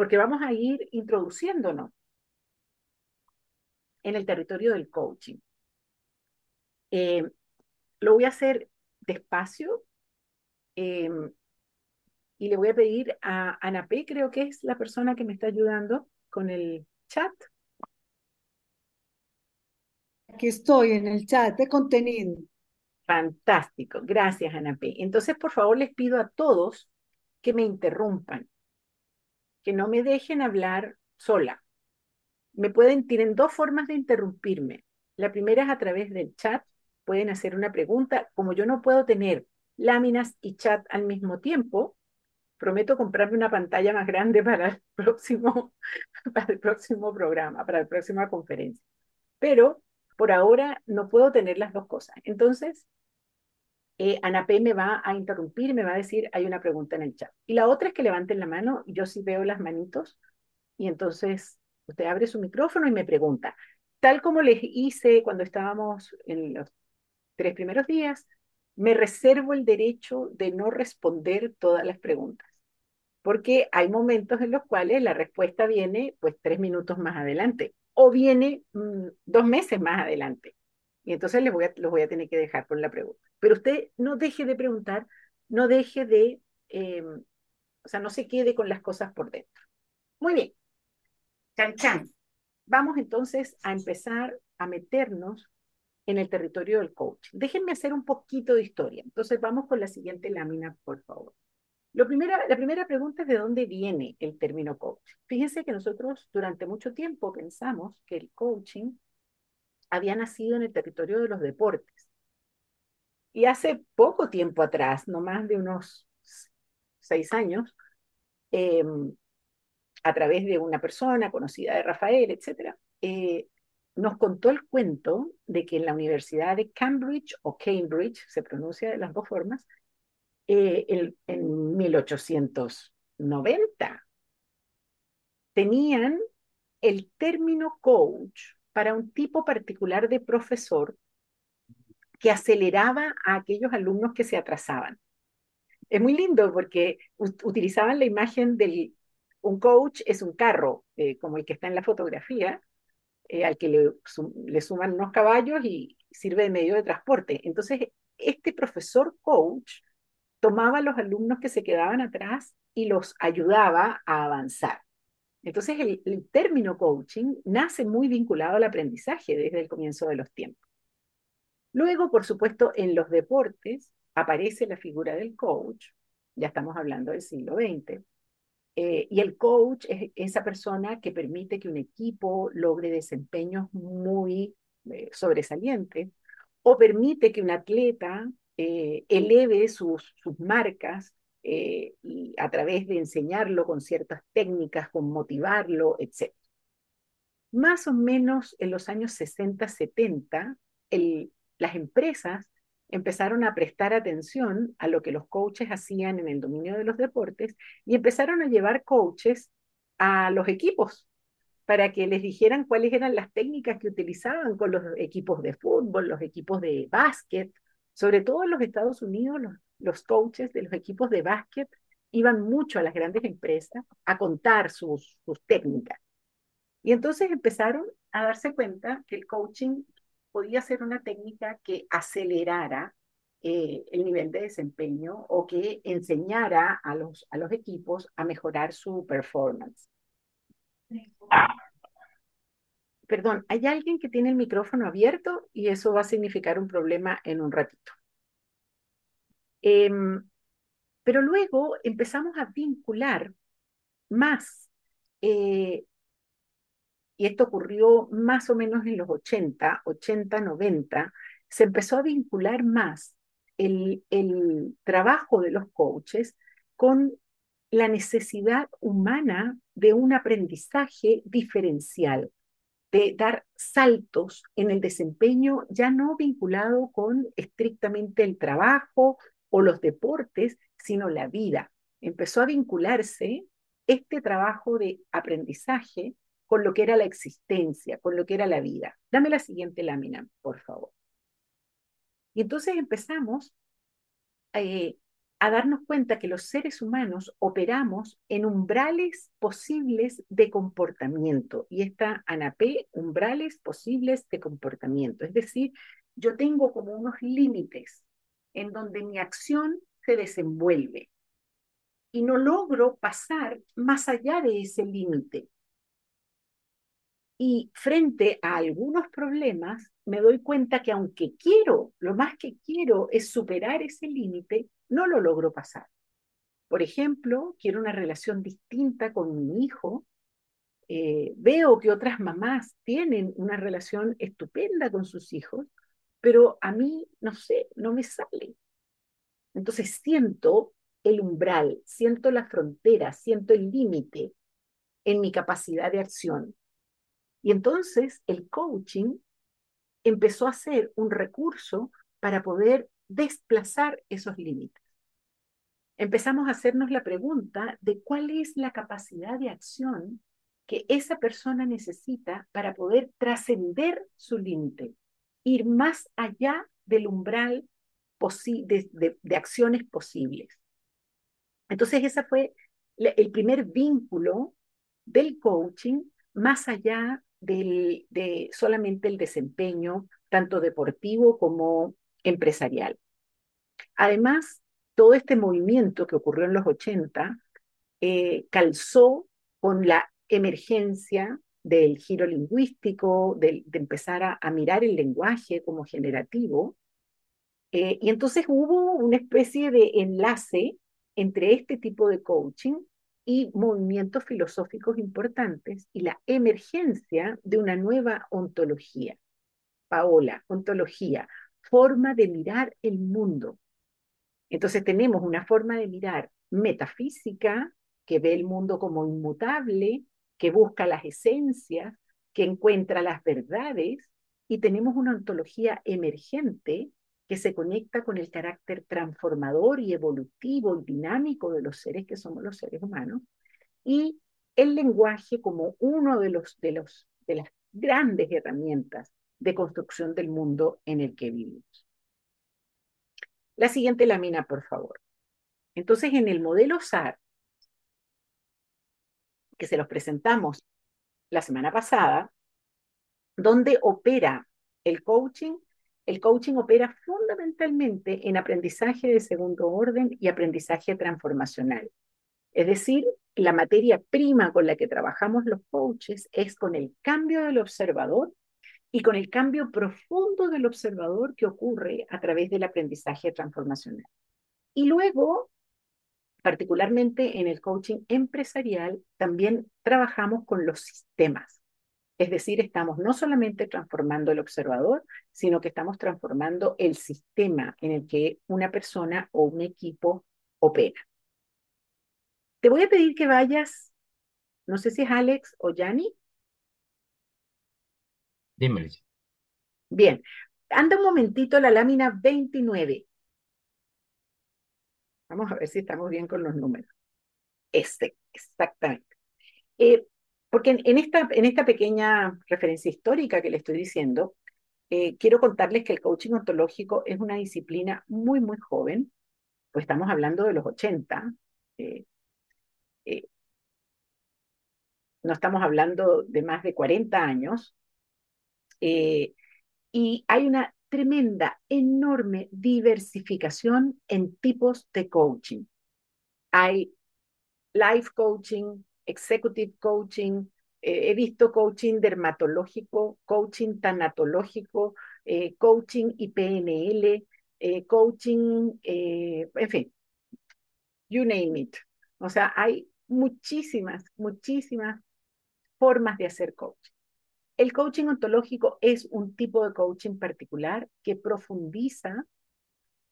porque vamos a ir introduciéndonos en el territorio del coaching. Eh, lo voy a hacer despacio eh, y le voy a pedir a Ana P., creo que es la persona que me está ayudando con el chat. Aquí estoy en el chat de contenido. Fantástico, gracias Ana P. Entonces, por favor, les pido a todos que me interrumpan, que no me dejen hablar sola. Me pueden, tienen dos formas de interrumpirme. La primera es a través del chat, pueden hacer una pregunta. Como yo no puedo tener láminas y chat al mismo tiempo, prometo comprarme una pantalla más grande para el próximo, para el próximo programa, para la próxima conferencia. Pero por ahora no puedo tener las dos cosas. Entonces, eh, me va a interrumpir y me va a decir, hay una pregunta en el chat. Y la otra es que levanten la mano, yo sí veo las manitos, y entonces usted abre su micrófono y me pregunta. Tal como les hice cuando estábamos en los tres primeros días, me reservo el derecho de no responder todas las preguntas porque hay momentos en los cuales la respuesta viene pues tres minutos más adelante o viene mm, dos meses más adelante. Y entonces les voy a, los voy a tener que dejar con la pregunta. Pero usted no deje de preguntar, no deje de, em, o sea, no se quede con las cosas por dentro. Muy bien. Chan, chan. Vamos entonces a empezar a meternos en el territorio del coach. Déjenme hacer un poquito de historia. Entonces vamos con la siguiente lámina, por favor. Lo primera, la primera pregunta es de dónde viene el término coach. Fíjense que nosotros durante mucho tiempo pensamos que el coaching había nacido en el territorio de los deportes. Y hace poco tiempo atrás, no más de unos seis años, em, a través de una persona conocida de Rafael, etc., eh, nos contó el cuento de que en la Universidad de Cambridge o Cambridge, se pronuncia de las dos formas, eh, en 1890 tenían el término coach para un tipo particular de profesor que aceleraba a aquellos alumnos que se atrasaban. Es muy lindo porque utilizaban la imagen del un coach es un carro, eh, como el que está en la fotografía, eh, al que le, le, suman unos caballos y sirve de medio de transporte. Entonces, este profesor coach tomaba a los alumnos que se quedaban atrás y los ayudaba a avanzar. Entonces, el, término coaching nace muy vinculado al aprendizaje desde el comienzo de los tiempos. Luego, por supuesto, en los deportes aparece la figura del coach, ya estamos hablando del siglo XX, eh, y el coach es esa persona que permite que un equipo logre desempeños muy eh, sobresalientes o permite que un atleta eh, eleve sus, sus marcas eh, y a través de enseñarlo con ciertas técnicas, con motivarlo, etc. Más o menos en los años 60, 70, las empresas empezaron a prestar atención a lo que los coaches hacían en el dominio de los deportes y empezaron a llevar coaches a los equipos para que les dijeran cuáles eran las técnicas que utilizaban con los equipos de fútbol, los equipos de básquet, sobre todo en los Estados Unidos, los, coaches de los equipos de básquet iban mucho a las grandes empresas a contar sus, técnicas. Y entonces empezaron a darse cuenta que el coaching podía ser una técnica que acelerara eh, el nivel de desempeño o que enseñara a los, a los equipos a mejorar su performance. Perdón, hay alguien que tiene el micrófono abierto y eso va a significar un problema en un ratito. Em, pero luego empezamos a vincular más, eh, y esto ocurrió más o menos en los 80, 80, 90, se empezó a vincular más el, el trabajo de los coaches con la necesidad humana de un aprendizaje diferencial de dar saltos en el desempeño ya no vinculado con estrictamente el trabajo o los deportes, sino la vida. Empezó a vincularse este trabajo de aprendizaje con lo que era la existencia, con lo que era la vida. Dame la siguiente lámina, por favor. Y entonces empezamos eh, a darnos cuenta que los seres humanos operamos en umbrales posibles de comportamiento. Y esta ANAP, umbrales posibles de comportamiento. Es decir, yo tengo como unos límites en donde mi acción se desenvuelve y no logro pasar más allá de ese límite. Y frente a algunos problemas, me doy cuenta que aunque quiero, lo más que quiero es superar ese límite, no lo logro pasar. Por ejemplo, quiero una relación distinta con mi hijo. Eh, veo que otras mamás tienen una relación estupenda con sus hijos, pero a mí, no sé, no me sale. Entonces siento el umbral, siento la frontera, siento el límite en mi capacidad de acción. Y entonces el coaching empezó a ser un recurso para poder desplazar esos límites. Empezamos a hacernos la pregunta de cuál es la capacidad de acción que esa persona necesita para poder trascender su límite, ir más allá del umbral de, acciones posibles. Entonces, ese fue el primer vínculo del coaching más allá del, de solamente el desempeño, tanto deportivo como empresarial. Además, todo este movimiento que ocurrió en los 80 eh, calzó con la emergencia del giro lingüístico, de, empezar a, mirar el lenguaje como generativo. Eh, y entonces hubo una especie de enlace entre este tipo de coaching y movimientos filosóficos importantes y la emergencia de una nueva ontología. Paola, ontología, forma de mirar el mundo. Entonces tenemos una forma de mirar metafísica, que ve el mundo como inmutable, que busca las esencias, que encuentra las verdades, y tenemos una ontología emergente que se conecta con el carácter transformador y evolutivo y dinámico de los seres que somos los seres humanos, y el lenguaje como uno de, los, de, los, de las grandes herramientas de construcción del mundo en el que vivimos. La siguiente lámina, por favor. Entonces, en el modelo SAR, que se los presentamos la semana pasada, donde opera el coaching, el coaching opera fundamentalmente en aprendizaje de segundo orden y aprendizaje transformacional. Es decir, la materia prima con la que trabajamos los coaches es con el cambio del observador y con el cambio profundo del observador que ocurre a través del aprendizaje transformacional. Y luego, particularmente en el coaching empresarial, también trabajamos con los sistemas. Es decir, estamos no solamente transformando el observador, sino que estamos transformando el sistema en el que una persona o un equipo opera. Te voy a pedir que vayas, no sé si es Alex o Yanni, Dímelo. Bien, anda un momentito la lámina 29. Vamos a ver si estamos bien con los números. Este, exactamente. Eh, porque en, esta, en esta pequeña referencia histórica que le estoy diciendo, eh, quiero contarles que el coaching ontológico es una disciplina muy, muy joven, pues estamos hablando de los 80. Eh, no estamos hablando de más de 40 años, y hay una tremenda, enorme diversificación en tipos de coaching. Hay life coaching, executive coaching, eh, he visto coaching dermatológico, coaching tanatológico, eh, coaching IPNL, coaching, en fin, you name it. O sea, hay muchísimas, muchísimas formas de hacer coaching. El coaching ontológico es un tipo de coaching particular que profundiza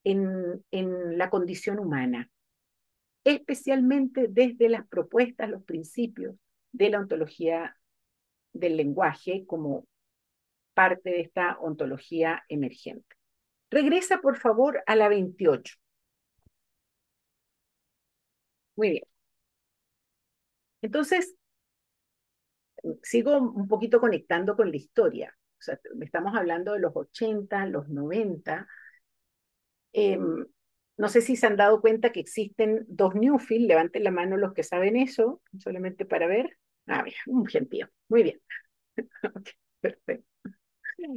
en, la condición humana, especialmente desde las propuestas, los principios de la ontología del lenguaje como parte de esta ontología emergente. Regresa, por favor, a la 28. Muy bien. Entonces, sigo un poquito conectando con la historia. O sea, estamos hablando de los 80, los 90. Em, no sé si se han dado cuenta que existen dos Newfield, levanten la mano los que saben eso, solamente para ver. Ah, mira, un gentío. Muy bien. perfecto.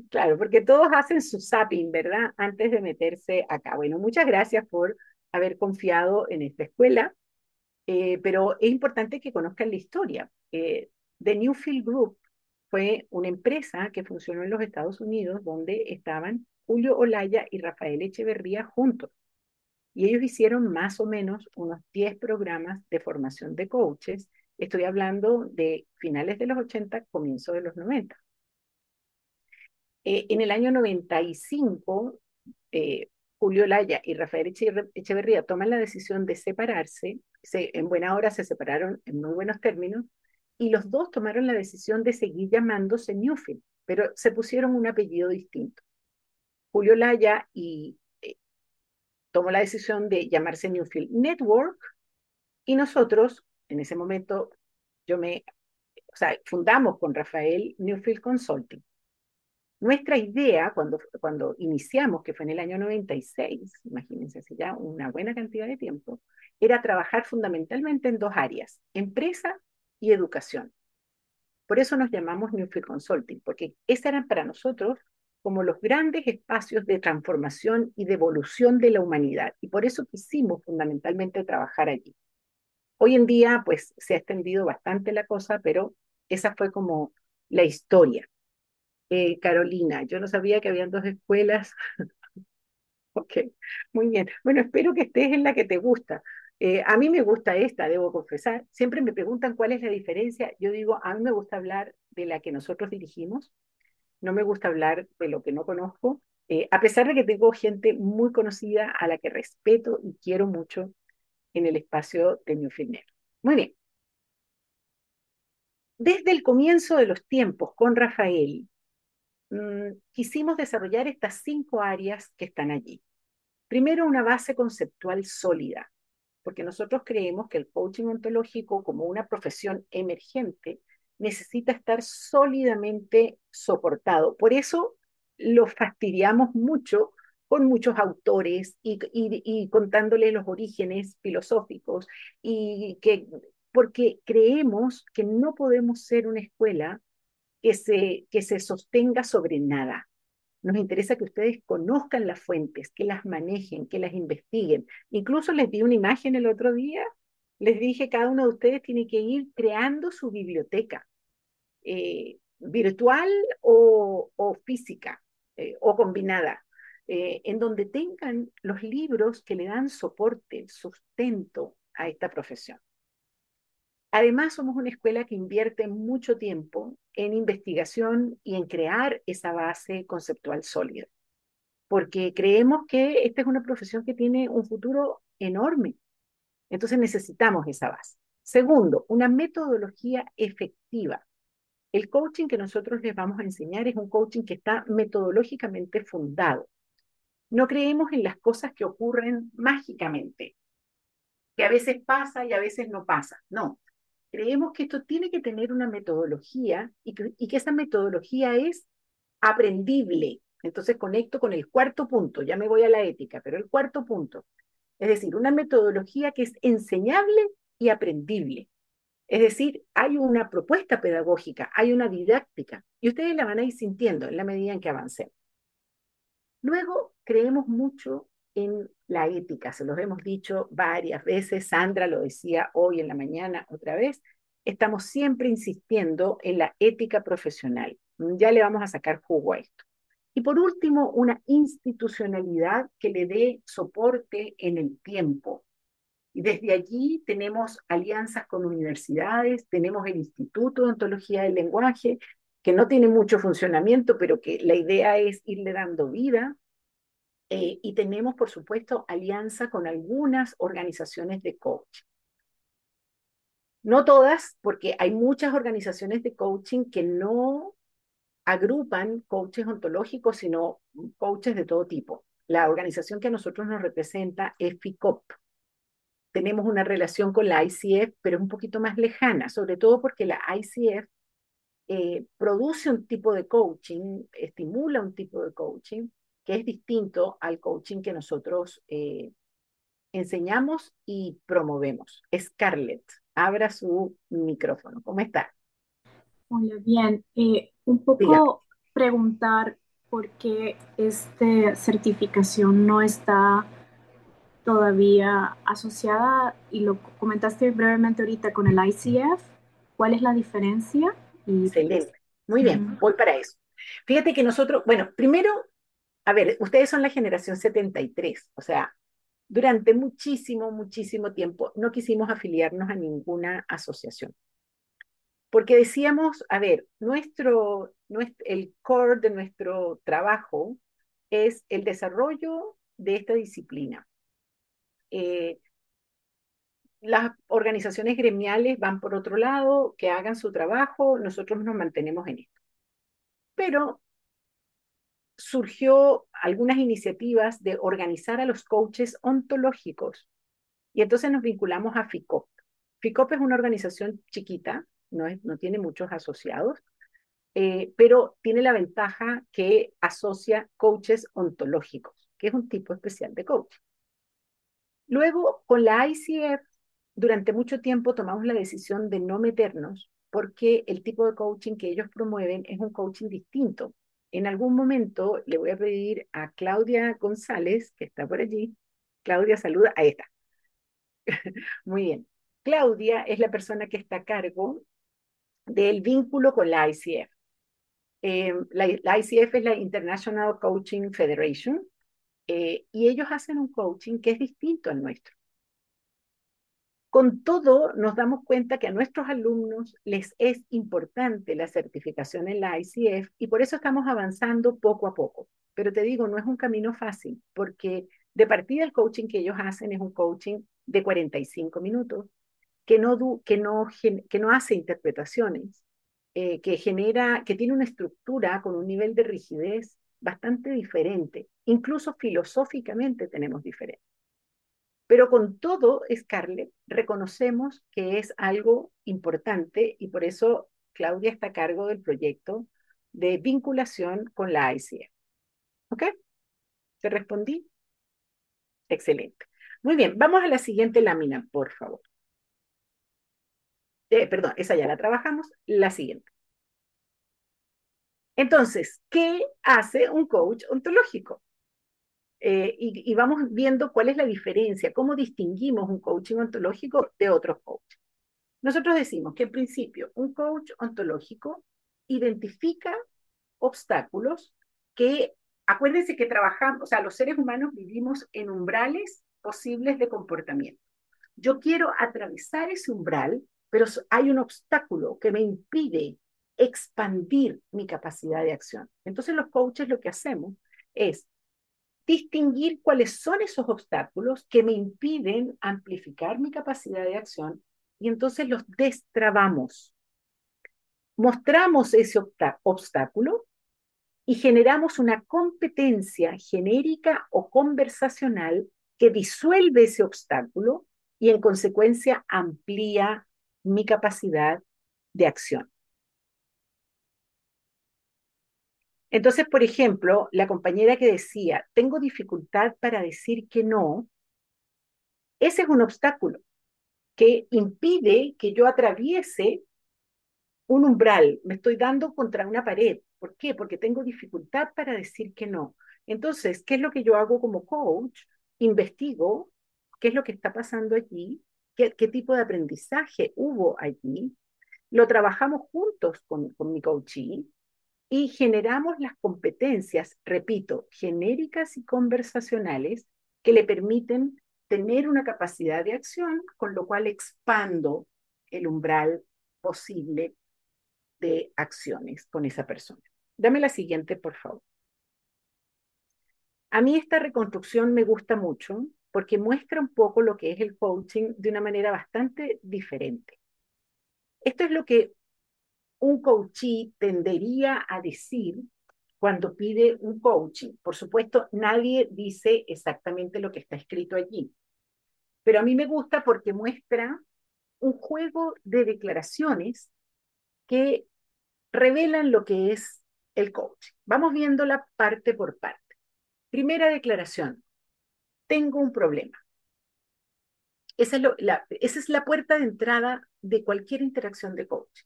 Claro, porque todos hacen su zapping, ¿verdad? Antes de meterse acá. Bueno, muchas gracias por haber confiado en esta escuela, eh, pero es importante que conozcan la historia. Eh, The Newfield Group fue una empresa que funcionó en los Estados Unidos donde estaban Julio Olaya y Rafael Echeverría juntos. Y ellos hicieron más o menos unos 10 programas de formación de coaches. Estoy hablando de finales de los 80, comienzo de los 90. Eh, en el año 95, eh, Julio Laya y Rafael Echeverría toman la decisión de separarse. en buena hora se separaron en muy buenos términos. Y los dos tomaron la decisión de seguir llamándose Newfield, pero se pusieron un apellido distinto. Julio Laya y eh, tomó la decisión de llamarse Newfield Network y nosotros, en ese momento, yo me, o sea, fundamos con Rafael Newfield Consulting. Nuestra idea, cuando, cuando iniciamos, que fue en el año 96, imagínense, hace ya una buena cantidad de tiempo, era trabajar fundamentalmente en dos áreas, empresa y educación. Por eso nos llamamos Newfield Consulting, porque esos eran para nosotros como los grandes espacios de transformación y de evolución de la humanidad. Y por eso quisimos fundamentalmente trabajar allí. Hoy en día, pues se ha extendido bastante la cosa, pero esa fue como la historia. Eh, Carolina, yo no sabía que habían dos escuelas. ok, muy bien. Bueno, espero que estés en la que te gusta. Eh, a mí me gusta esta, debo confesar. Siempre me preguntan cuál es la diferencia. Yo digo, a mí me gusta hablar de la que nosotros dirigimos. No me gusta hablar de lo que no conozco. Eh, a pesar de que tengo gente muy conocida a la que respeto y quiero mucho en el espacio de Newfield Muy bien. Desde el comienzo de los tiempos con Rafael, Mm, quisimos desarrollar estas cinco áreas que están allí. Primero, una base conceptual sólida, porque nosotros creemos que el coaching ontológico como una profesión emergente necesita estar sólidamente soportado. Por eso lo fastidiamos mucho con muchos autores y, y, contándole los orígenes filosóficos, y que, porque creemos que no podemos ser una escuela que se, que se sostenga sobre nada. Nos interesa que ustedes conozcan las fuentes, que las manejen, que las investiguen. Incluso les di una imagen el otro día, les dije, cada uno de ustedes tiene que ir creando su biblioteca, eh, virtual o, física, eh, o combinada, eh, en donde tengan los libros que le dan soporte, sustento a esta profesión. Además, somos una escuela que invierte mucho tiempo en investigación y en crear esa base conceptual sólida, porque creemos que esta es una profesión que tiene un futuro enorme. Entonces necesitamos esa base. Segundo, una metodología efectiva. El coaching que nosotros les vamos a enseñar es un coaching que está metodológicamente fundado. No creemos en las cosas que ocurren mágicamente, que a veces pasa y a veces no pasa. No, creemos que esto tiene que tener una metodología y que, esa metodología es aprendible. Entonces conecto con el cuarto punto, ya me voy a la ética, pero el cuarto punto, es decir, una metodología que es enseñable y aprendible. Es decir, hay una propuesta pedagógica, hay una didáctica, y ustedes la van a ir sintiendo en la medida en que avancen. Luego, creemos mucho en la ética, se los hemos dicho varias veces, Sandra lo decía hoy en la mañana otra vez, estamos siempre insistiendo en la ética profesional. Ya le vamos a sacar jugo a esto. Y por último, una institucionalidad que le dé soporte en el tiempo. Y desde allí tenemos alianzas con universidades, tenemos el Instituto de Ontología del Lenguaje, que no tiene mucho funcionamiento, pero que la idea es irle dando vida. Eh, y tenemos, por supuesto, alianza con algunas organizaciones de coaching. No todas, porque hay muchas organizaciones de coaching que no agrupan coaches ontológicos, sino coaches de todo tipo. La organización que a nosotros nos representa es FICOP. Tenemos una relación con la ICF, pero es un poquito más lejana, sobre todo porque la ICF eh, produce un tipo de coaching, estimula un tipo de coaching que es distinto al coaching que nosotros eh, enseñamos y promovemos. Scarlett, abra su micrófono. ¿Cómo está? Hola, bien. Eh, un poco preguntar por qué esta certificación no está todavía asociada, y lo comentaste brevemente ahorita con el ICF. ¿Cuál es la diferencia? Excelente. Muy bien, voy para eso. Fíjate que nosotros, bueno, primero, a ver, ustedes son la generación 73, o sea, durante muchísimo, muchísimo tiempo no quisimos afiliarnos a ninguna asociación. Porque decíamos, a ver, nuestro, nuestro, el core de nuestro trabajo es el desarrollo de esta disciplina. Eh, las organizaciones gremiales van por otro lado, que hagan su trabajo, nosotros nos mantenemos en esto. Pero surgió algunas iniciativas de organizar a los coaches ontológicos. Y entonces nos vinculamos a FICOP. FICOP es una organización chiquita, no, tiene muchos asociados, eh, pero tiene la ventaja que asocia coaches ontológicos, que es un tipo especial de coach. Luego, con la ICF, durante mucho tiempo tomamos la decisión de no meternos porque el tipo de coaching que ellos promueven es un coaching distinto en algún momento le voy a pedir a Claudia González, que está por allí. Claudia, saluda. Ahí está. Muy bien. Claudia es la persona que está a cargo del vínculo con la ICF. Eh, la, ICF es la International Coaching Federation eh, y ellos hacen un coaching que es distinto al nuestro. Con todo, nos damos cuenta que a nuestros alumnos les es importante la certificación en la ICF y por eso estamos avanzando poco a poco. Pero te digo, no es un camino fácil, porque de partida el coaching que ellos hacen es un coaching de 45 minutos, que no, que no, que no hace interpretaciones, eh, que genera, que tiene una estructura con un nivel de rigidez bastante diferente. Incluso filosóficamente tenemos diferente. Pero con todo, Scarlett, reconocemos que es algo importante y por eso Claudia está a cargo del proyecto de vinculación con la ICF. ¿Ok? ¿Te respondí? Excelente. Muy bien, vamos a la siguiente lámina, por favor. Eh, perdón, esa ya la trabajamos. La siguiente. Entonces, ¿qué hace un coach ontológico? Eh, y, vamos viendo cuál es la diferencia, cómo distinguimos un coaching ontológico de otros coaches. Nosotros decimos que en principio un coach ontológico identifica obstáculos que, acuérdense que trabajamos, o sea, los seres humanos vivimos en umbrales posibles de comportamiento. Yo quiero atravesar ese umbral, pero hay un obstáculo que me impide expandir mi capacidad de acción. Entonces los coaches lo que hacemos es distinguir cuáles son esos obstáculos que me impiden amplificar mi capacidad de acción y entonces los destrabamos. Mostramos ese obstáculo y generamos una competencia genérica o conversacional que disuelve ese obstáculo y en consecuencia amplía mi capacidad de acción. Entonces, por ejemplo, la compañera que decía, tengo dificultad para decir que no, ese es un obstáculo que impide que yo atraviese un umbral, me estoy dando contra una pared. ¿Por qué? Porque tengo dificultad para decir que no. Entonces, ¿qué es lo que yo hago como coach? Investigo qué es lo que está pasando allí, qué, tipo de aprendizaje hubo allí, lo trabajamos juntos con, con mi coachee y generamos las competencias, repito, genéricas y conversacionales que le permiten tener una capacidad de acción, con lo cual expando el umbral posible de acciones con esa persona. Dame la siguiente, por favor. A mí esta reconstrucción me gusta mucho porque muestra un poco lo que es el coaching de una manera bastante diferente. Esto es lo que un coachee tendería a decir cuando pide un coaching. Por supuesto, nadie dice exactamente lo que está escrito allí, pero a mí me gusta porque muestra un juego de declaraciones que revelan lo que es el coaching. Vamos viéndola parte por parte. Primera declaración. Tengo un problema. Esa es, la, esa es la puerta de entrada de cualquier interacción de coaching.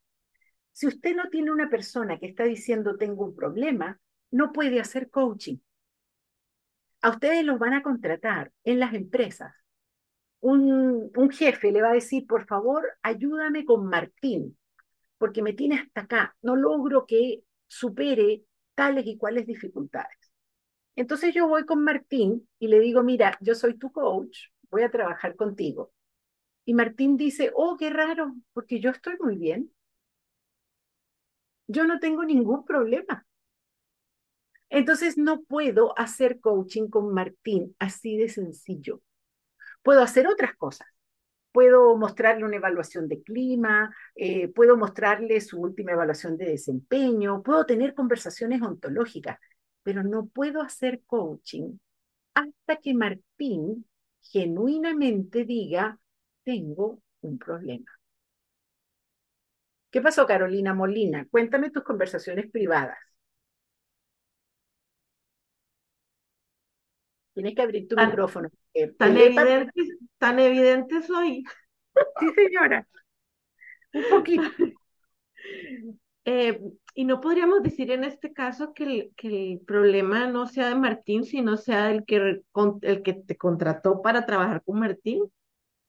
Si usted no tiene una persona que está diciendo tengo un problema, no puede hacer coaching. A ustedes los van a contratar en las empresas. Un, jefe le va a decir, por favor, ayúdame con Martín, porque me tiene hasta acá. No logro que supere tales y cuales dificultades. Entonces yo voy con Martín y le digo, mira, yo soy tu coach, voy a trabajar contigo. Y Martín dice, oh, qué raro, porque yo estoy muy bien yo no tengo ningún problema. Entonces no puedo hacer coaching con Martín así de sencillo. Puedo hacer otras cosas. Puedo mostrarle una evaluación de clima, eh, puedo mostrarle su última evaluación de desempeño, puedo tener conversaciones ontológicas, pero no puedo hacer coaching hasta que Martín genuinamente diga, tengo un problema. ¿Qué pasó, Carolina Molina? Cuéntame tus conversaciones privadas. Tienes que abrir tu micrófono. Tan evidente, tan evidente soy. Sí, señora. Un poquito. Eh, y no podríamos decir en este caso que el, que el, problema no sea de Martín, sino sea el que, el que te contrató para trabajar con Martín.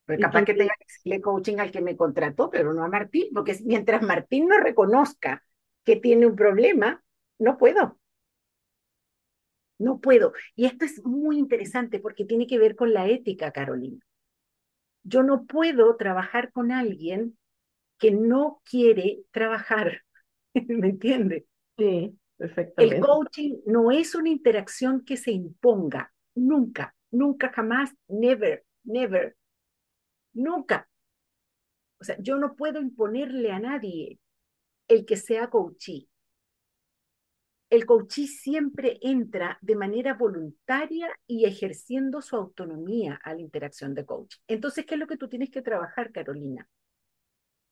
Pues capaz que tenga que hacerle coaching al que me contrató, pero no a Martín, porque mientras Martín no reconozca que tiene un problema, no puedo. No puedo. Y esto es muy interesante porque tiene que ver con la ética, Carolina. Yo no puedo trabajar con alguien que no quiere trabajar. ¿Me entiende? Sí, perfectamente. El coaching no es una interacción que se imponga. Nunca, nunca, jamás, never, never. Nunca. O sea, yo no puedo imponerle a nadie el que sea coachí. El coachí siempre entra de manera voluntaria y ejerciendo su autonomía a la interacción de coach. Entonces, ¿qué es lo que tú tienes que trabajar, Carolina?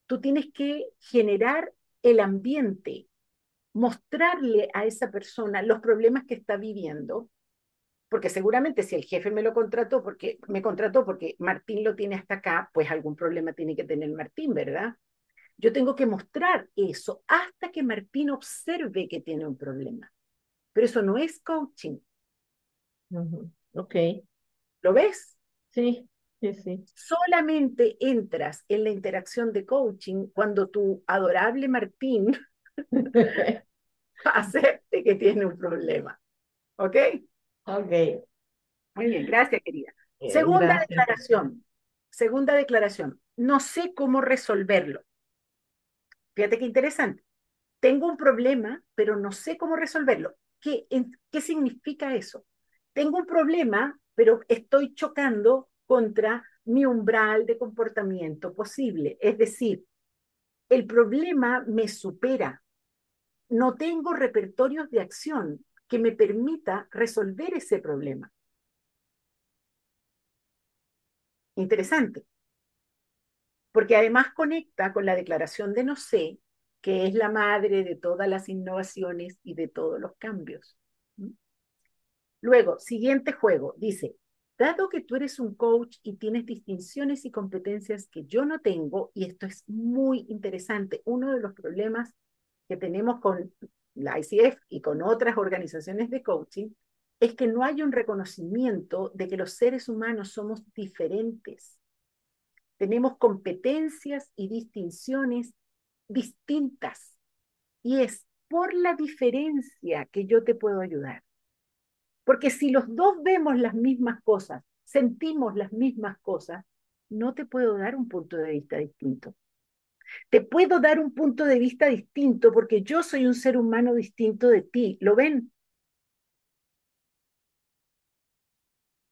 Tú tienes que generar el ambiente, mostrarle a esa persona los problemas que está viviendo porque seguramente si el jefe me lo contrató porque me contrató porque Martín lo tiene hasta acá, pues algún problema tiene que tener Martín, ¿verdad? Yo tengo que mostrar eso hasta que Martín observe que tiene un problema. Pero eso no es coaching. Ok. ¿Lo ves? Sí, sí, sí. Solamente entras en la interacción de coaching cuando tu adorable Martín acepte que tiene un problema. ¿Ok? Ok. Muy bien, gracias, querida. Segunda declaración. Segunda declaración. No sé cómo resolverlo. Fíjate qué interesante. Tengo un problema, pero no sé cómo resolverlo. ¿Qué, ¿Qué significa eso? Tengo un problema, pero estoy chocando contra mi umbral de comportamiento posible. Es decir, el problema me supera. No tengo repertorios de acción que me permita resolver ese problema. Interesante. Porque además conecta con la declaración de no sé, que es la madre de todas las innovaciones y de todos los cambios. Luego, siguiente juego, dice, dado que tú eres un coach y tienes distinciones y competencias que yo no tengo, y esto es muy interesante, uno de los problemas que tenemos con la ICF y con otras organizaciones de coaching, es que no hay un reconocimiento de que los seres humanos somos diferentes. Tenemos competencias y distinciones distintas. Y es por la diferencia que yo te puedo ayudar. Porque si los dos vemos las mismas cosas, sentimos las mismas cosas, no te puedo dar un punto de vista distinto. Te puedo dar un punto de vista distinto porque yo soy un ser humano distinto de ti. ¿Lo ven?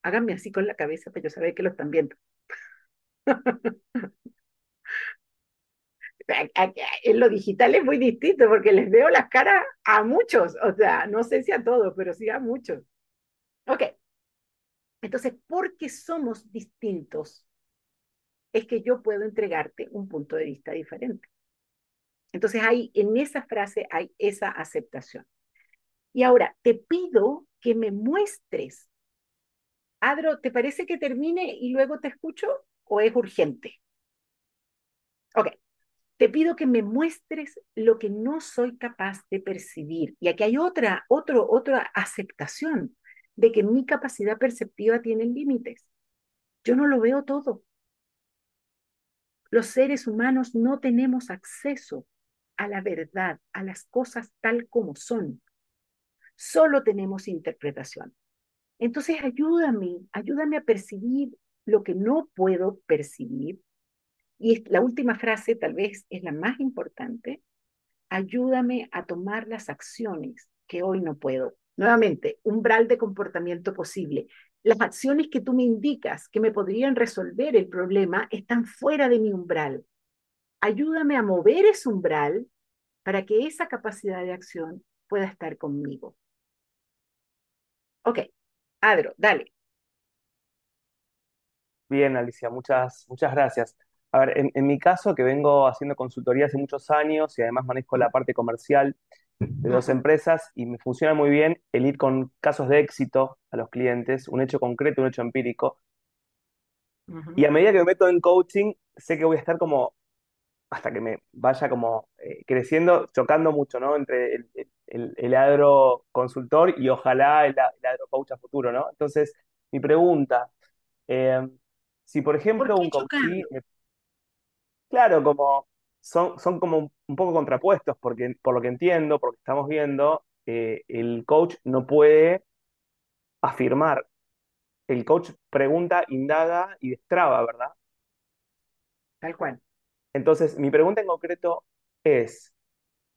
Háganme así con la cabeza para yo saber que lo están viendo. en lo digital es muy distinto porque les veo las caras a muchos, o sea, no sé si a todos, pero sí a muchos. Ok. Entonces, porque somos distintos, es que yo puedo entregarte un punto de vista diferente. Entonces, hay, en esa frase hay esa aceptación. Y ahora, te pido que me muestres. Adro, ¿te parece que termine y luego te escucho? o es urgente? Ok, te pido que me muestres lo que no soy capaz de percibir. Y aquí hay otra, otro, otra aceptación de que mi capacidad perceptiva tiene límites. Yo no lo veo todo. Los seres humanos no tenemos acceso a la verdad, a las cosas tal como son. Solo tenemos interpretación. Entonces ayúdame, ayúdame a percibir lo que no puedo percibir. Y la última frase tal vez es la más importante. Ayúdame a tomar las acciones que hoy no puedo. Nuevamente, umbral de comportamiento posible. Las acciones que tú me indicas que me podrían resolver el problema están fuera de mi umbral. Ayúdame a mover ese umbral para que esa capacidad de acción pueda estar conmigo. Ok, Adro, dale. Bien, Alicia, muchas, muchas gracias. A ver, en, en mi caso, que vengo haciendo consultoría hace muchos años y además manejo la parte comercial, de dos empresas y me funciona muy bien el ir con casos de éxito a los clientes, un hecho concreto, un hecho empírico. Y a medida que me meto en coaching, sé que voy a estar como, hasta que me vaya como eh, creciendo, chocando mucho, ¿no? Entre el, el, el agro consultor y ojalá el, el agro coach a futuro, ¿no? Entonces, mi pregunta, eh, si por ejemplo un coach, claro, como son, son como un poco contrapuestos, porque por lo que entiendo, por lo que estamos viendo, eh, el coach no puede afirmar. El coach pregunta, indaga y destraba, ¿verdad? Tal cual. Entonces, mi pregunta en concreto es,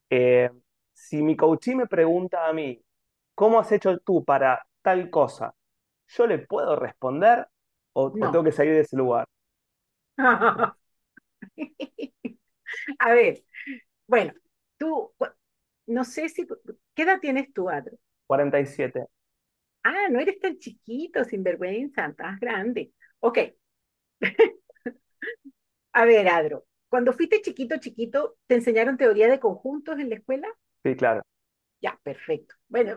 eh, si mi coach me pregunta a mí, ¿cómo has hecho tú para tal cosa? ¿Yo le puedo responder o, o tengo que salir de ese lugar? A ver, bueno, tú, no sé si, ¿qué edad tienes tú, Adro? 47. Ah, no eres tan chiquito, sin vergüenza, estás grande. Ok. A ver, Adro, cuando fuiste chiquito, chiquito, ¿te enseñaron teoría de conjuntos en la escuela? Sí, claro. Ya, perfecto. Bueno,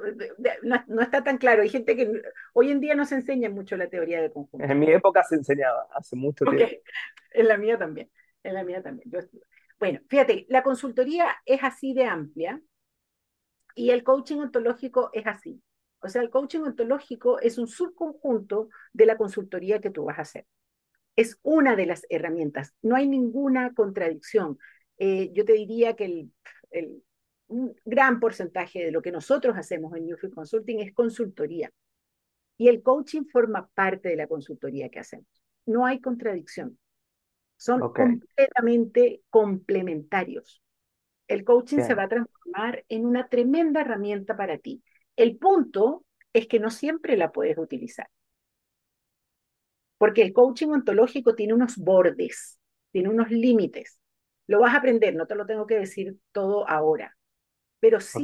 no, está tan claro. Hay gente que hoy en día no se enseña mucho la teoría de conjuntos. En mi época se enseñaba, hace mucho tiempo. En la mía también. En la mía también. Yo bueno, fíjate, la consultoría es así de amplia y el coaching ontológico es así. O sea, el coaching ontológico es un subconjunto de la consultoría que tú vas a hacer. Es una de las herramientas. No hay ninguna contradicción. Eh, yo te diría que el, un gran porcentaje de lo que nosotros hacemos en Newfield Consulting es consultoría. Y el coaching forma parte de la consultoría que hacemos. No hay contradicción. Son completamente complementarios. El coaching se va a transformar en una tremenda herramienta para ti. El punto es que no siempre la puedes utilizar. Porque el coaching ontológico tiene unos bordes, tiene unos límites. Lo vas a aprender, no te lo tengo que decir todo ahora. Pero sí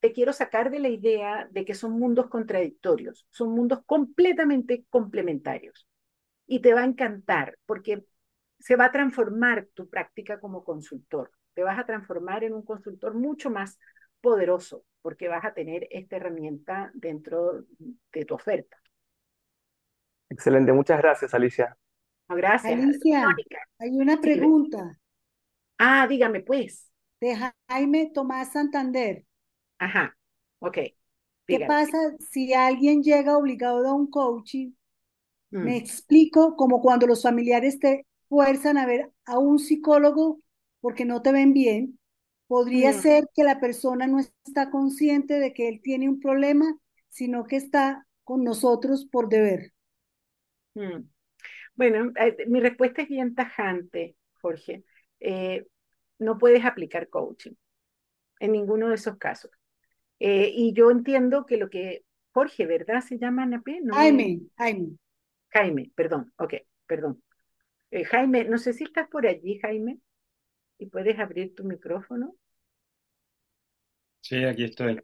te quiero sacar de la idea de que son mundos contradictorios, son mundos completamente complementarios. Y te va a encantar, porque se va a transformar tu práctica como consultor. Te vas a transformar en un consultor mucho más poderoso porque vas a tener esta herramienta dentro de tu oferta. Excelente, muchas gracias, Alicia. gracias. Alicia, hay una pregunta. Ah, dígame pues. De Jaime Tomás Santander. Ajá, ok. ¿Qué pasa si alguien llega obligado a un coaching? Me mm. explico como cuando los familiares te fuerzan a ver a un psicólogo porque no te ven bien, podría mm. ser que la persona no está consciente de que él tiene un problema, sino que está con nosotros por deber. Mm. Bueno, eh, mi respuesta es bien tajante, Jorge. Eh, no puedes aplicar coaching en ninguno de esos casos. Eh, y yo entiendo que lo que Jorge, ¿verdad? Se llama Nape. Jaime, Jaime. Jaime, perdón, ok, perdón. Eh, Jaime, no sé si estás por allí, Jaime, y puedes abrir tu micrófono. Sí, aquí estoy.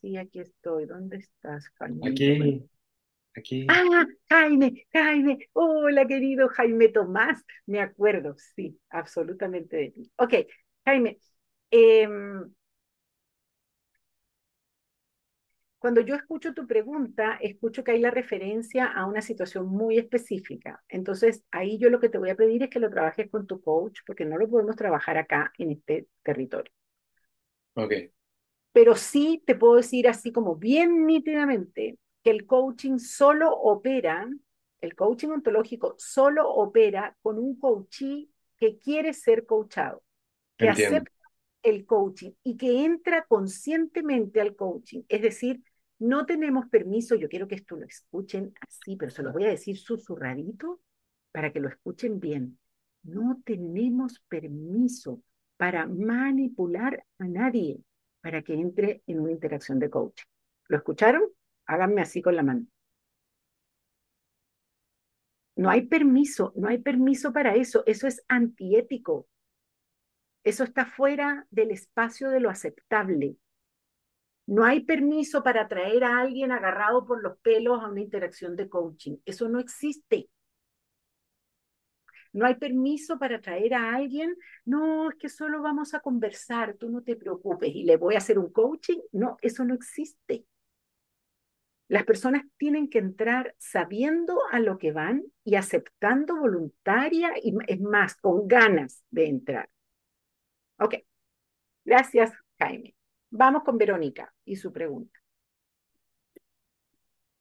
Sí, aquí estoy. ¿Dónde estás, Jaime? Aquí, aquí. Ah, Jaime, Jaime. Hola, querido Jaime Tomás. Me acuerdo, sí, absolutamente de ti. Ok, Jaime. Em, cuando yo escucho tu pregunta, escucho que hay la referencia a una situación muy específica. Entonces, ahí yo lo que te voy a pedir es que lo trabajes con tu coach, porque no lo podemos trabajar acá en este territorio. Ok. Pero sí te puedo decir así como bien nítidamente que el coaching solo opera, el coaching ontológico solo opera con un coachee que quiere ser coachado, que acepta el coaching y que entra conscientemente al coaching. Es decir, no tenemos permiso, yo quiero que esto lo escuchen así, pero se los voy a decir susurradito para que lo escuchen bien. No tenemos permiso para manipular a nadie para que entre en una interacción de coaching. ¿Lo escucharon? Háganme así con la mano. No hay permiso, no hay permiso para eso. Eso es antiético. Eso está fuera del espacio de lo aceptable. No hay permiso para traer a alguien agarrado por los pelos a una interacción de coaching. Eso no existe. No hay permiso para traer a alguien, no, es que solo vamos a conversar, tú no te preocupes y le voy a hacer un coaching. No, eso no existe. Las personas tienen que entrar sabiendo a lo que van y aceptando voluntaria y es más, con ganas de entrar. Ok, gracias Jaime. Vamos con Verónica y su pregunta.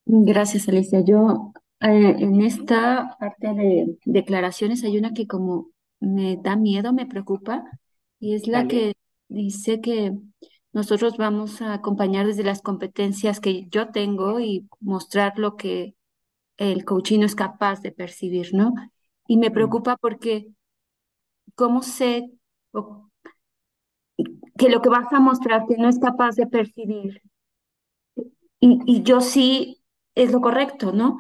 Gracias, Alicia. Yo eh, en esta parte de declaraciones hay una que como me da miedo, me preocupa, y es la que dice que nosotros vamos a acompañar desde las competencias que yo tengo y mostrar lo que el coachino es capaz de percibir, ¿no? Y me mm. preocupa porque cómo sé que lo que vas a mostrar que no es capaz de percibir y, y yo sí es lo correcto, ¿no?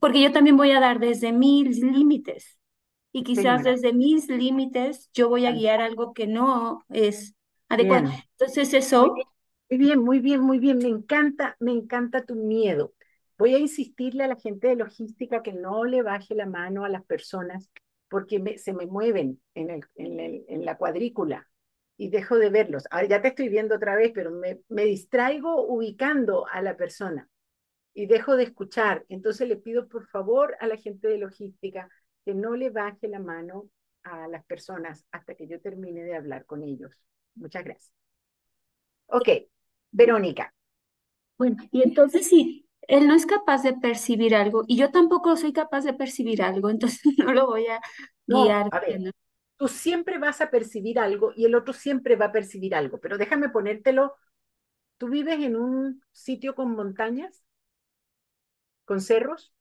porque yo también voy a dar desde mis límites y quizás desde mis límites yo voy a guiar algo que no es adecuado. Entonces eso... Muy bien, muy bien, muy bien. Me encanta, me encanta tu miedo. Voy a insistirle a la gente de logística que no le baje la mano a las personas porque se me mueven en, el, en, en la cuadrícula y dejo de verlos. Ahora ya te estoy viendo otra vez, pero me, me distraigo ubicando a la persona y dejo de escuchar. Entonces le pido por favor a la gente de logística que no le baje la mano a las personas hasta que yo termine de hablar con ellos. Muchas gracias. Ok, Verónica. Bueno, y entonces si él no es capaz de percibir algo y yo tampoco soy capaz de percibir algo, entonces no lo voy a guiar. a ver, tú siempre vas a percibir algo y el otro siempre va a percibir algo, pero déjame ponértelo. ¿Tú vives en un sitio con montañas? ¿Con cerros?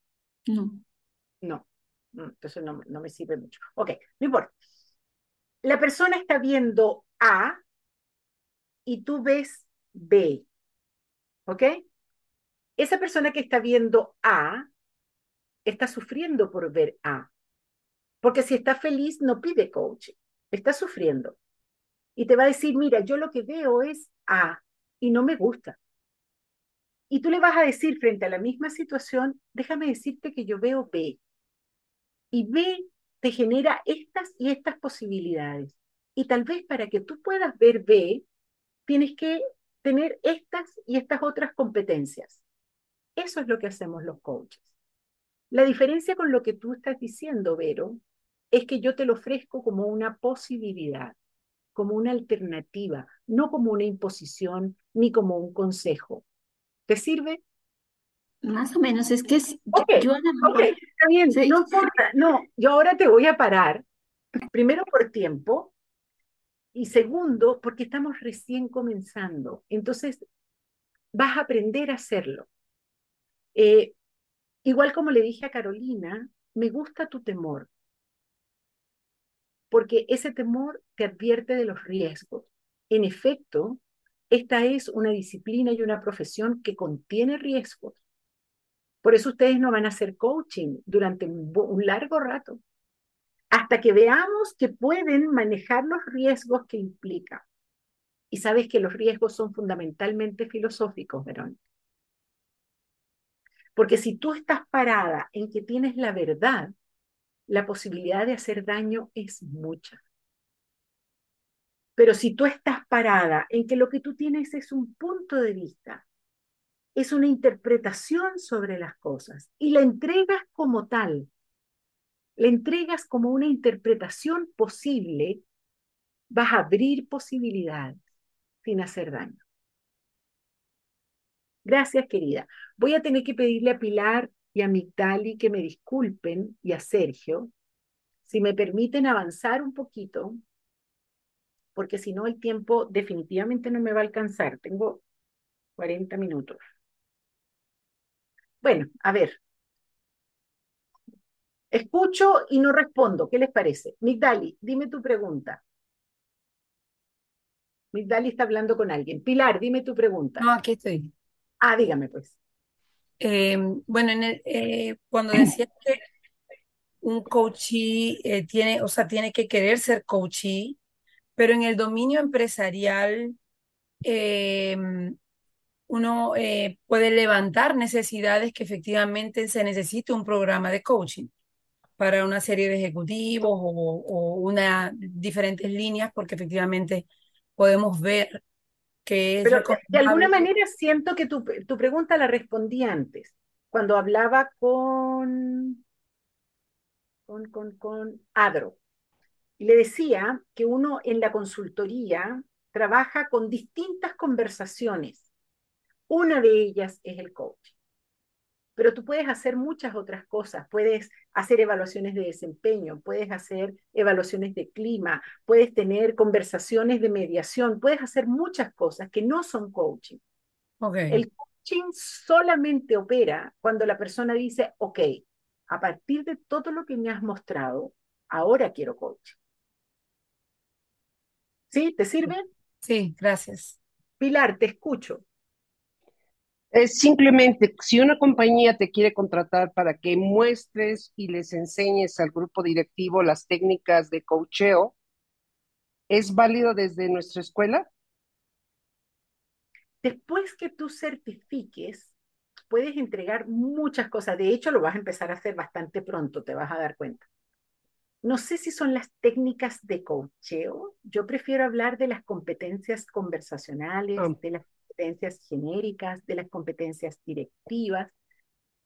No. No. Entonces no, no me sirve mucho. Ok, no importa. La persona está viendo A y tú ves B. ¿Ok? Esa persona que está viendo A está sufriendo por ver A. Porque si está feliz, no pide coaching. Está sufriendo. Y te va a decir, mira, yo lo que veo es A y no me gusta. Y tú le vas a decir frente a la misma situación, déjame decirte que yo veo B. Y B te genera estas y estas posibilidades. Y tal vez para que tú puedas ver B, tienes que tener estas y estas otras competencias. Eso es lo que hacemos los coaches. La diferencia con lo que tú estás diciendo, Vero, es que yo te lo ofrezco como una posibilidad, como una alternativa, no como una imposición ni como un consejo. ¿Te sirve? Más o menos, es que es, yo, está bien, no importa, no, yo ahora te voy a parar, primero por tiempo, y segundo, porque estamos recién comenzando, entonces vas a aprender a hacerlo. Eh, igual como le dije a Carolina, me gusta tu temor, porque ese temor te advierte de los riesgos. En efecto, esta es una disciplina y una profesión que contiene riesgos. Por eso ustedes no van a hacer coaching durante un, largo rato, hasta que veamos que pueden manejar los riesgos que implica. Y sabes que los riesgos son fundamentalmente filosóficos, Verón. Porque si tú estás parada en que tienes la verdad, la posibilidad de hacer daño es mucha. Pero si tú estás parada en que lo que tú tienes es un punto de vista es una interpretación sobre las cosas y la entregas como tal. La entregas como una interpretación posible, vas a abrir posibilidades sin hacer daño. Gracias, querida. Voy a tener que pedirle a Pilar y a Migdali que me disculpen y a Sergio, si me permiten avanzar un poquito, porque si no el tiempo definitivamente no me va a alcanzar. Tengo 40 minutos. Bueno, a ver. Escucho y no respondo. ¿Qué les parece? Migdali, dime tu pregunta. Migdali está hablando con alguien. Pilar, dime tu pregunta. No, aquí estoy. Ah, dígame pues. Eh, bueno, en el, eh, cuando decías que un coachee eh, tiene, o sea, tiene que querer ser coachee, pero en el dominio empresarial uno puede levantar necesidades que efectivamente se necesite un programa de coaching para una serie de ejecutivos o, o diferentes líneas, porque efectivamente podemos ver que Pero de alguna manera siento que tu, tu pregunta la respondí antes, cuando hablaba con, con, con, con Adro. Y le decía que uno en la consultoría trabaja con distintas conversaciones. Una de ellas es el coaching pero tú puedes hacer muchas otras cosas. Puedes hacer evaluaciones de desempeño, puedes hacer evaluaciones de clima, puedes tener conversaciones de mediación, puedes hacer muchas cosas que no son coaching. El coaching solamente opera cuando la persona dice, ok, a partir de todo lo que me has mostrado, ahora quiero coaching. ¿Sí? ¿Te sirve? Sí, gracias. Pilar, te escucho. Es simplemente, si una compañía te quiere contratar para que muestres y les enseñes al grupo directivo las técnicas de coacheo, ¿es válido desde nuestra escuela? Después que tú certifiques, puedes entregar muchas cosas. De hecho, lo vas a empezar a hacer bastante pronto, te vas a dar cuenta. No sé si son las técnicas de coacheo. Yo prefiero hablar de las competencias conversacionales, ah. de las competencias genéricas, de las competencias directivas,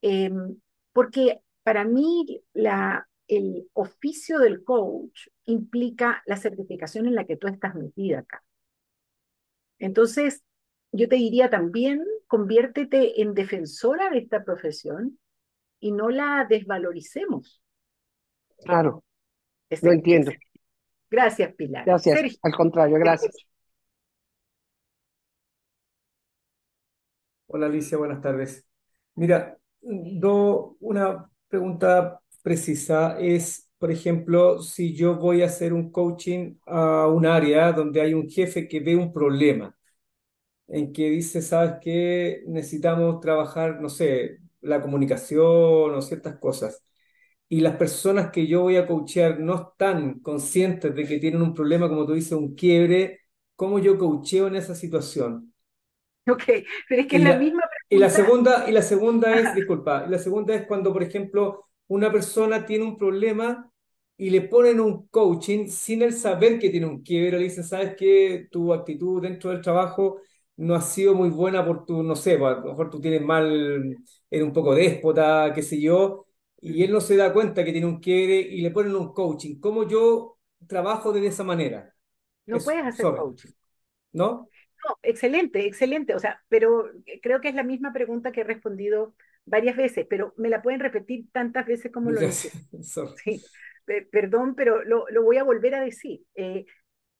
em, porque para mí la, el oficio del coach implica la certificación en la que tú estás metida acá. Entonces, yo te diría también, conviértete en defensora de esta profesión y no la desvaloricemos. Claro, lo entiendo. Gracias, Pilar. Gracias, al contrario, gracias. Hola Alicia, buenas tardes. Mira, do, una pregunta precisa es, por ejemplo, si yo voy a hacer un coaching a un área donde hay un jefe que ve un problema, en que dice, sabes que necesitamos trabajar, no sé, la comunicación o ciertas cosas, y las personas que yo voy a coachear no están conscientes de que tienen un problema, como tú dices, un quiebre, ¿cómo yo coacheo en esa situación? Ok, pero es que es la, misma pregunta. Y la segunda, y la segunda es, disculpa, la segunda es cuando, por ejemplo, una persona tiene un problema y le ponen un coaching sin el saber que tiene un quiebre, le dicen, sabes que tu actitud dentro del trabajo no ha sido muy buena por tu, no sé, pues, a lo mejor tú tienes mal, eres un poco déspota, qué sé yo, y él no se da cuenta que tiene un quiebre y le ponen un coaching. ¿Cómo yo trabajo de esa manera? No puedes hacer coaching. ¿No? No, excelente, excelente. O sea, pero creo que es la misma pregunta que he respondido varias veces, pero me la pueden repetir tantas veces como lo hice. Sí, perdón, pero lo, voy a volver a decir. Eh,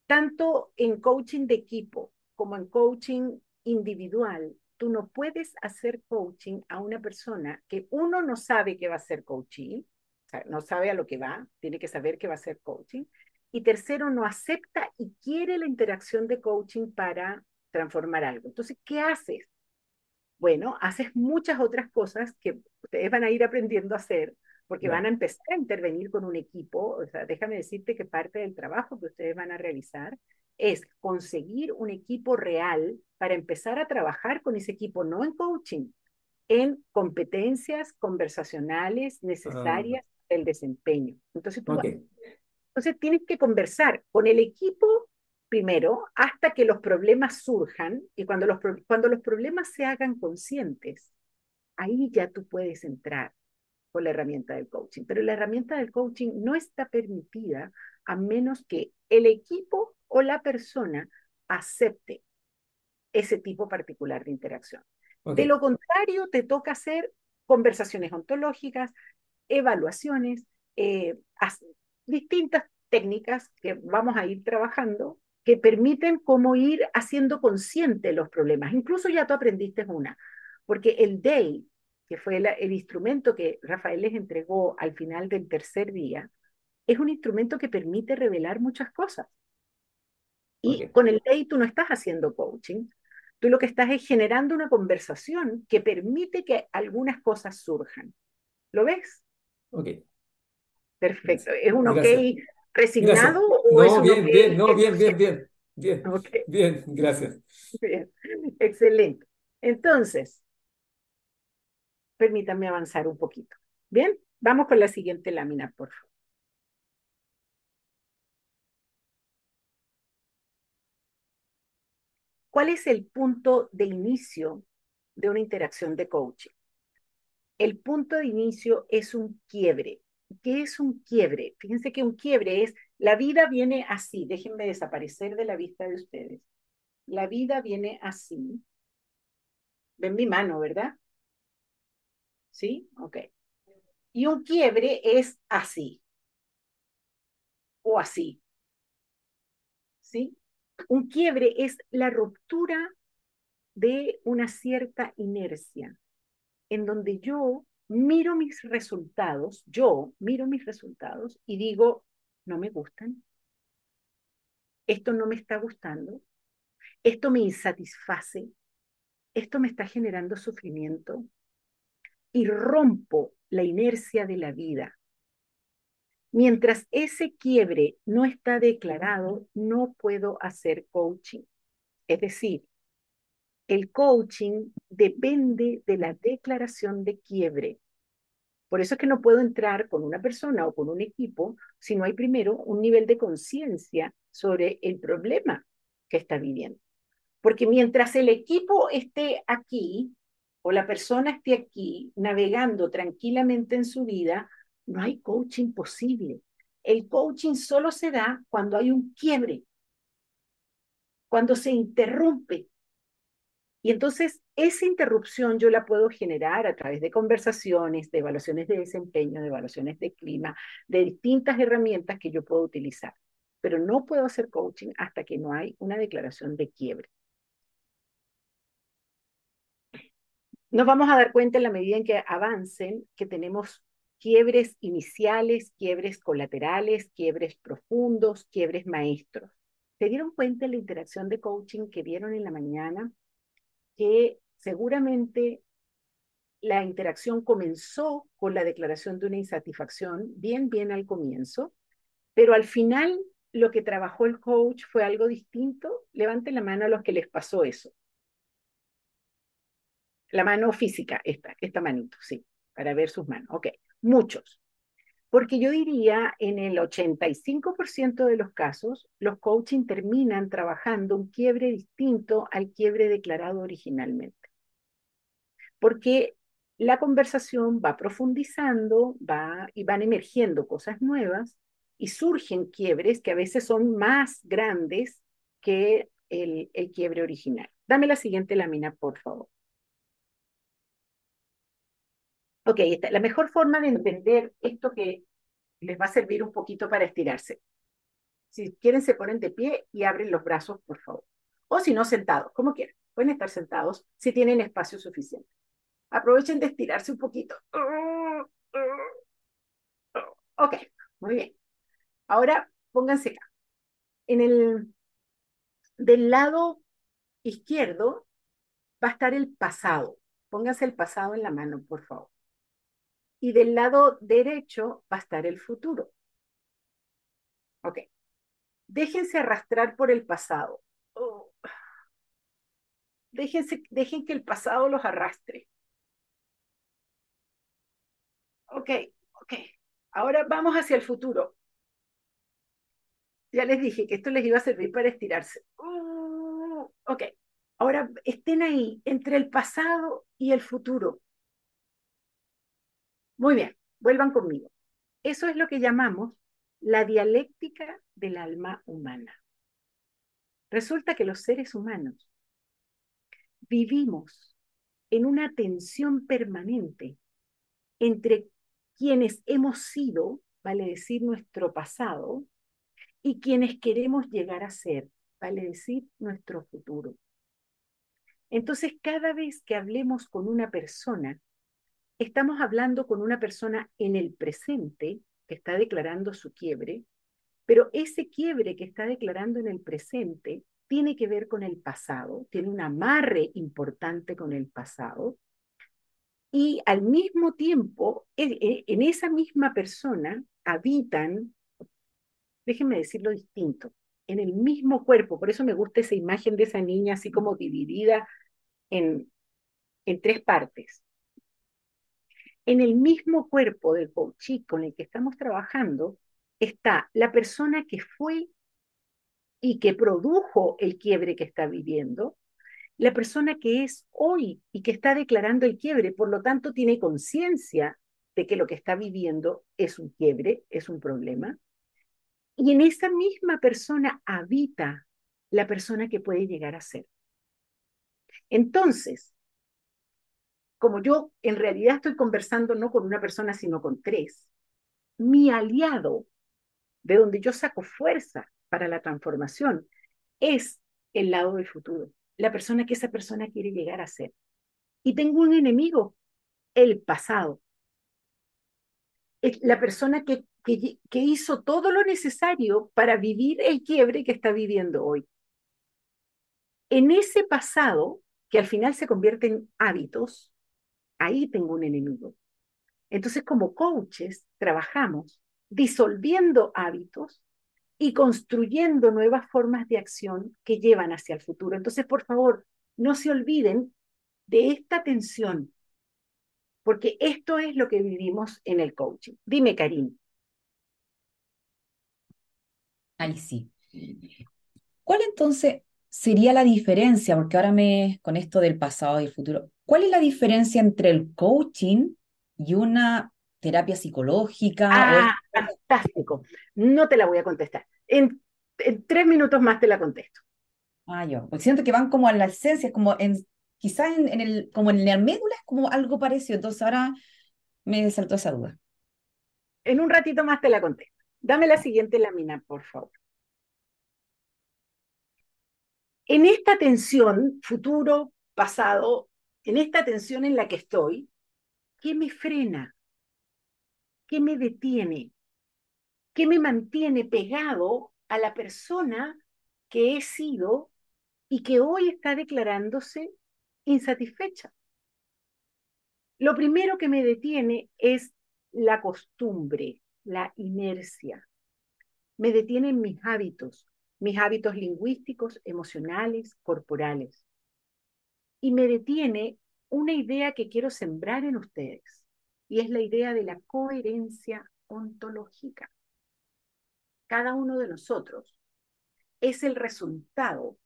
tanto en coaching de equipo como en coaching individual, tú no puedes hacer coaching a una persona que uno no sabe que va a ser coaching, o sea, no sabe a lo que va, tiene que saber que va a ser coaching, y tercero, no acepta y quiere la interacción de coaching para transformar algo. Entonces, ¿qué haces? Bueno, haces muchas otras cosas que ustedes van a ir aprendiendo a hacer, porque van a empezar a intervenir con un equipo. O sea, déjame decirte que parte del trabajo que ustedes van a realizar es conseguir un equipo real para empezar a trabajar con ese equipo, no en coaching, en competencias conversacionales necesarias ah. del desempeño. Entonces, tú entonces tienes que conversar con el equipo primero hasta que los problemas surjan y cuando los, cuando los problemas se hagan conscientes, ahí ya tú puedes entrar con la herramienta del coaching. Pero la herramienta del coaching no está permitida a menos que el equipo o la persona acepte ese tipo particular de interacción. De lo contrario, te toca hacer conversaciones ontológicas, evaluaciones, eh, distintas técnicas que vamos a ir trabajando que permiten cómo ir haciendo consciente los problemas. Incluso ya tú aprendiste una, porque el DAY, que fue el instrumento que Rafael les entregó al final del tercer día, es un instrumento que permite revelar muchas cosas. Y con el DAY tú no estás haciendo coaching, tú lo que estás es generando una conversación que permite que algunas cosas surjan. ¿Lo ves? Ok. Perfecto. ¿Es un ok resignado no, bien, bien, no, bien, bien, bien, bien, bien, gracias. Bien, excelente. Entonces, permítanme avanzar un poquito. Bien, vamos con la siguiente lámina, por favor. ¿Cuál es el punto de inicio de una interacción de coaching? El punto de inicio es un quiebre. ¿Qué es un quiebre? Fíjense que un quiebre es, la vida viene así, déjenme desaparecer de la vista de ustedes. La vida viene así. Ven mi mano, ¿verdad? ¿Sí? Ok. Y un quiebre es así. O así. ¿Sí? Un quiebre es la ruptura de una cierta inercia, en donde yo miro mis resultados, yo miro mis resultados y digo, no me gustan, esto no me está gustando, esto me insatisface, esto me está generando sufrimiento y rompo la inercia de la vida. Mientras ese quiebre no está declarado, no puedo hacer coaching. Es decir, el coaching depende de la declaración de quiebre. Por eso es que no puedo entrar con una persona o con un equipo si no hay primero un nivel de conciencia sobre el problema que está viviendo. Porque mientras el equipo esté aquí o la persona esté aquí navegando tranquilamente en su vida, no hay coaching posible. El coaching solo se da cuando hay un quiebre, cuando se interrumpe. Y entonces esa interrupción yo la puedo generar a través de conversaciones, de evaluaciones de desempeño, de evaluaciones de clima, de distintas herramientas que yo puedo utilizar. Pero no puedo hacer coaching hasta que no hay una declaración de quiebre. Nos vamos a dar cuenta en la medida en que avancen que tenemos quiebres iniciales, quiebres colaterales, quiebres profundos, quiebres maestros. ¿Se dieron cuenta de la interacción de coaching que vieron en la mañana? Que seguramente la interacción comenzó con la declaración de una insatisfacción, bien, bien al comienzo, pero al final lo que trabajó el coach fue algo distinto. Levanten la mano a los que les pasó eso. La mano física, esta, esta manito, sí, para ver sus manos. Ok. Muchos. Porque yo diría, en el 85% de los casos, los coaching terminan trabajando un quiebre distinto al quiebre declarado originalmente. Porque la conversación va profundizando, va y van emergiendo cosas nuevas y surgen quiebres que a veces son más grandes que el, el quiebre original. Dame la siguiente lámina, por favor. Ok, la mejor forma de entender esto que les va a servir un poquito para estirarse. Si quieren, se ponen de pie y abren los brazos, por favor. O si no, sentados, como quieran. Pueden estar sentados si tienen espacio suficiente. Aprovechen de estirarse un poquito. Ok, muy bien. Ahora pónganse acá. En el del lado izquierdo va a estar el pasado. Pónganse el pasado en la mano, por favor y del lado derecho va a estar el futuro. Ok. Déjense arrastrar por el pasado. Oh. Déjense, dejen que el pasado los arrastre. Ok, ok. Ahora vamos hacia el futuro. Ya les dije que esto les iba a servir para estirarse. Uh, ok, ahora estén ahí entre el pasado y el futuro. Muy bien, vuelvan conmigo. Eso es lo que llamamos la dialéctica del alma humana. Resulta que los seres humanos vivimos en una tensión permanente entre quienes hemos sido, vale decir nuestro pasado, y quienes queremos llegar a ser, vale decir nuestro futuro. Entonces, cada vez que hablemos con una persona, estamos hablando con una persona en el presente que está declarando su quiebre, pero ese quiebre que está declarando en el presente tiene que ver con el pasado, tiene un amarre importante con el pasado, y al mismo tiempo, en esa misma persona habitan déjenme decirlo distinto, en el mismo cuerpo, por eso me gusta esa imagen de esa niña así como dividida en, en tres partes. En el mismo cuerpo del coachí con el que estamos trabajando está la persona que fue y que produjo el quiebre que está viviendo, la persona que es hoy y que está declarando el quiebre, por lo tanto tiene conciencia de que lo que está viviendo es un quiebre, es un problema, y en esa misma persona habita la persona que puede llegar a ser. Entonces, como yo en realidad estoy conversando no con una persona, sino con tres, mi aliado, de donde yo saco fuerza para la transformación, es el lado del futuro, la persona que esa persona quiere llegar a ser. Y tengo un enemigo, el pasado. Es la persona que que, hizo todo lo necesario para vivir el quiebre que está viviendo hoy. En ese pasado, que al final se convierte en hábitos, ahí tengo un enemigo. Entonces, como coaches, trabajamos disolviendo hábitos y construyendo nuevas formas de acción que llevan hacia el futuro. Entonces, por favor, no se olviden de esta tensión, porque esto es lo que vivimos en el coaching. Dime, Karim. Ahí sí. ¿Cuál entonces sería la diferencia? Porque ahora me, con esto del pasado y el futuro, ¿cuál es la diferencia entre el coaching y una terapia psicológica? Ah, fantástico. No te la voy a contestar. En, tres minutos más te la contesto. Ah, yo. Porque siento que van como a la esencia, como en, quizás en, el, como en la médula es como algo parecido. Entonces ahora me saltó esa duda. En un ratito más te la contesto. Dame la siguiente lámina, por favor. En esta tensión, futuro, pasado, en esta tensión en la que estoy, ¿qué me frena? ¿Qué me detiene? ¿Qué me mantiene pegado a la persona que he sido y que hoy está declarándose insatisfecha? Lo primero que me detiene es la costumbre, la inercia. Me detienen mis hábitos, mis hábitos lingüísticos, emocionales, corporales. Y me detiene una idea que quiero sembrar en ustedes, y es la idea de la coherencia ontológica. Cada uno de nosotros es el resultado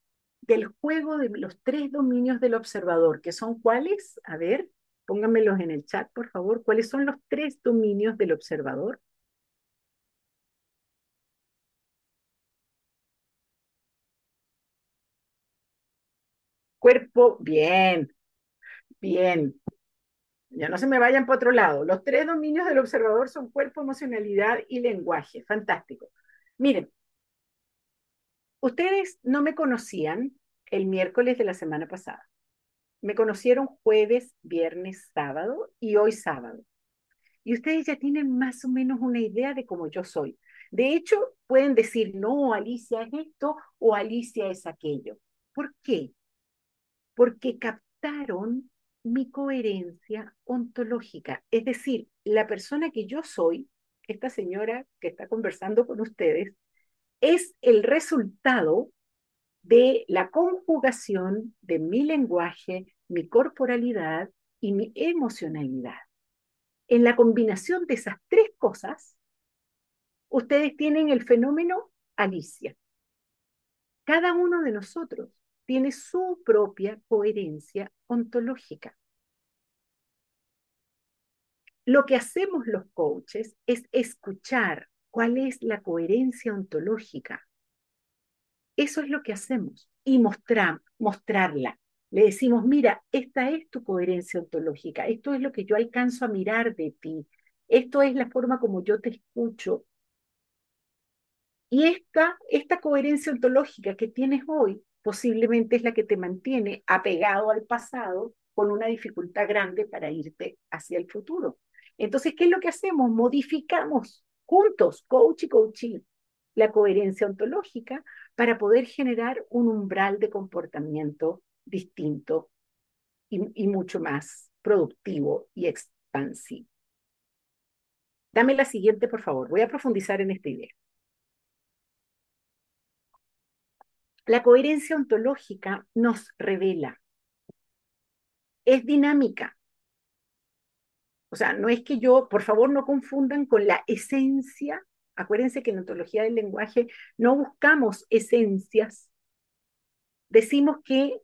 del juego de los tres dominios del observador, que son cuáles, a ver, pónganmelos en el chat, por favor, cuáles son los tres dominios del observador. Cuerpo, bien, bien. Ya no se me vayan por otro lado. Los tres dominios del observador son cuerpo, emocionalidad y lenguaje. Fantástico. Miren, ustedes no me conocían el miércoles de la semana pasada. Me conocieron jueves, viernes, sábado y hoy sábado. Y ustedes ya tienen más o menos una idea de cómo yo soy. De hecho, pueden decir, no, Alicia es esto o Alicia es aquello. ¿Por qué? porque captaron mi coherencia ontológica. Es decir, la persona que yo soy, esta señora que está conversando con ustedes, es el resultado de la conjugación de mi lenguaje, mi corporalidad y mi emocionalidad. En la combinación de esas tres cosas, ustedes tienen el fenómeno Alicia. Cada uno de nosotros tiene su propia coherencia ontológica. Lo que hacemos los coaches es escuchar cuál es la coherencia ontológica. Eso es lo que hacemos y mostrar, mostrarla. Le decimos, mira, esta es tu coherencia ontológica, esto es lo que yo alcanzo a mirar de ti, esto es la forma como yo te escucho. Y esta, esta coherencia ontológica que tienes hoy posiblemente es la que te mantiene apegado al pasado con una dificultad grande para irte hacia el futuro. Entonces, ¿qué es lo que hacemos? Modificamos juntos, coach y coaching, la coherencia ontológica para poder generar un umbral de comportamiento distinto y, y mucho más productivo y expansivo. Dame la siguiente, por favor. Voy a profundizar en esta idea. La coherencia ontológica nos revela. Es dinámica. O sea, no es que yo, por favor, no confundan con la esencia. Acuérdense que en ontología del lenguaje no buscamos esencias. Decimos que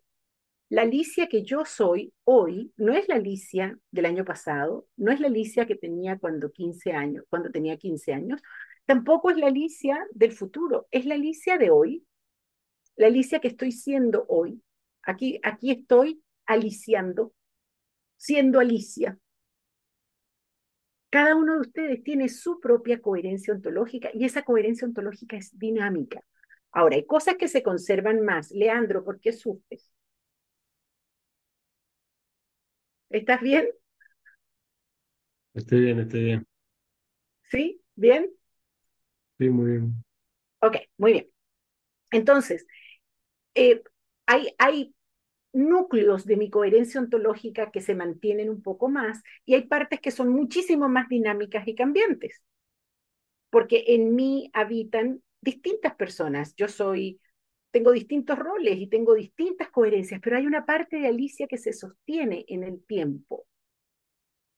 la Alicia que yo soy hoy no es la Alicia del año pasado, no es la Alicia que tenía cuando 15 años, cuando tenía 15 años, tampoco es la Alicia del futuro, es la Alicia de hoy, la Alicia que estoy siendo hoy. Aquí, aquí estoy aliciando, siendo Alicia. Cada uno de ustedes tiene su propia coherencia ontológica y esa coherencia ontológica es dinámica. Ahora, hay cosas que se conservan más. Leandro, ¿por qué sufres? ¿Estás bien? Estoy bien, estoy bien. ¿Sí? ¿Bien? Sí, muy bien. Ok, muy bien. Entonces, eh, hay, hay núcleos de mi coherencia ontológica que se mantienen un poco más y hay partes que son muchísimo más dinámicas y cambiantes, porque en mí habitan distintas personas. Yo soy tengo distintos roles y tengo distintas coherencias, pero hay una parte de Alicia que se sostiene en el tiempo.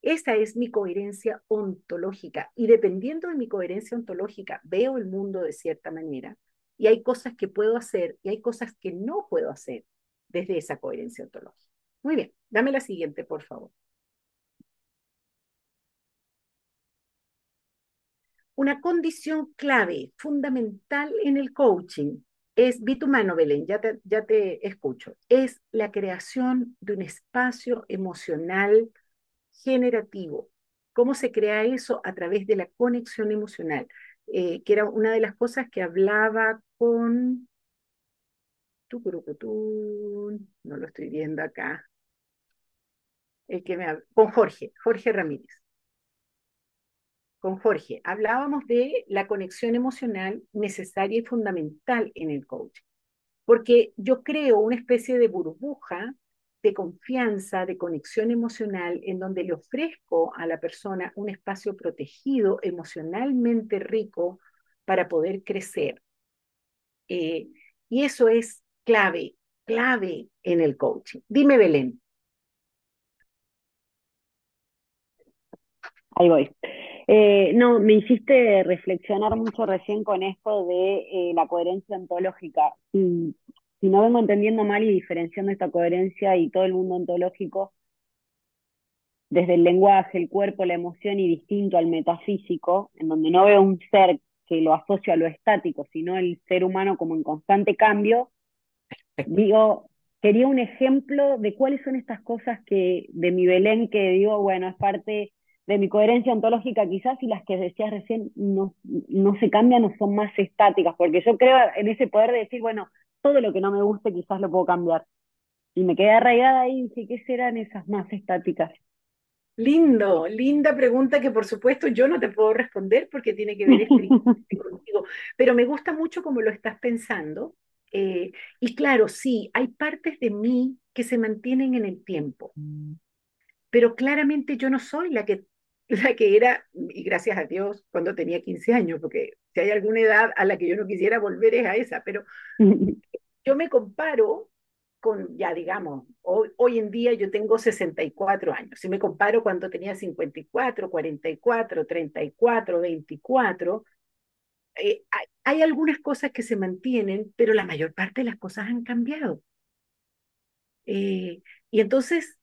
Esa es mi coherencia ontológica y dependiendo de mi coherencia ontológica veo el mundo de cierta manera y hay cosas que puedo hacer y hay cosas que no puedo hacer desde esa coherencia ontológica. Muy bien, dame la siguiente, por favor. Una condición clave, fundamental en el coaching es, vi tu mano, Belén, ya te, ya te escucho, es la creación de un espacio emocional generativo. ¿Cómo se crea eso? A través de la conexión emocional, eh, que era una de las cosas que hablaba con... No lo estoy viendo acá. El que me, con Jorge, Jorge Ramírez con Jorge, hablábamos de la conexión emocional necesaria y fundamental en el coaching, porque yo creo una especie de burbuja de confianza, de conexión emocional, en donde le ofrezco a la persona un espacio protegido, emocionalmente rico, para poder crecer. Eh, y eso es clave, clave en el coaching. Dime, Belén. Ahí voy. Eh, no, me hiciste reflexionar mucho recién con esto de eh, la coherencia ontológica. Si no vengo entendiendo mal y diferenciando esta coherencia y todo el mundo ontológico, desde el lenguaje, el cuerpo, la emoción y distinto al metafísico, en donde no veo un ser que lo asocio a lo estático, sino el ser humano como en constante cambio, digo, quería un ejemplo de cuáles son estas cosas que de mi Belén que digo, bueno, es parte de mi coherencia ontológica quizás y las que decías recién no, no se cambian o son más estáticas, porque yo creo en ese poder de decir, bueno, todo lo que no me guste quizás lo puedo cambiar. Y me quedé arraigada ahí y dije, ¿qué serán esas más estáticas? Lindo, linda pregunta que por supuesto yo no te puedo responder porque tiene que ver contigo, pero me gusta mucho cómo lo estás pensando. Eh, y claro, sí, hay partes de mí que se mantienen en el tiempo, pero claramente yo no soy la que la que era, y gracias a Dios, cuando tenía 15 años, porque si hay alguna edad a la que yo no quisiera volver es a esa, pero yo me comparo con, ya digamos, hoy, hoy en día yo tengo 64 años, si me comparo cuando tenía 54, 44, 34, 24, eh, hay, algunas cosas que se mantienen, pero la mayor parte de las cosas han cambiado. Eh, y entonces,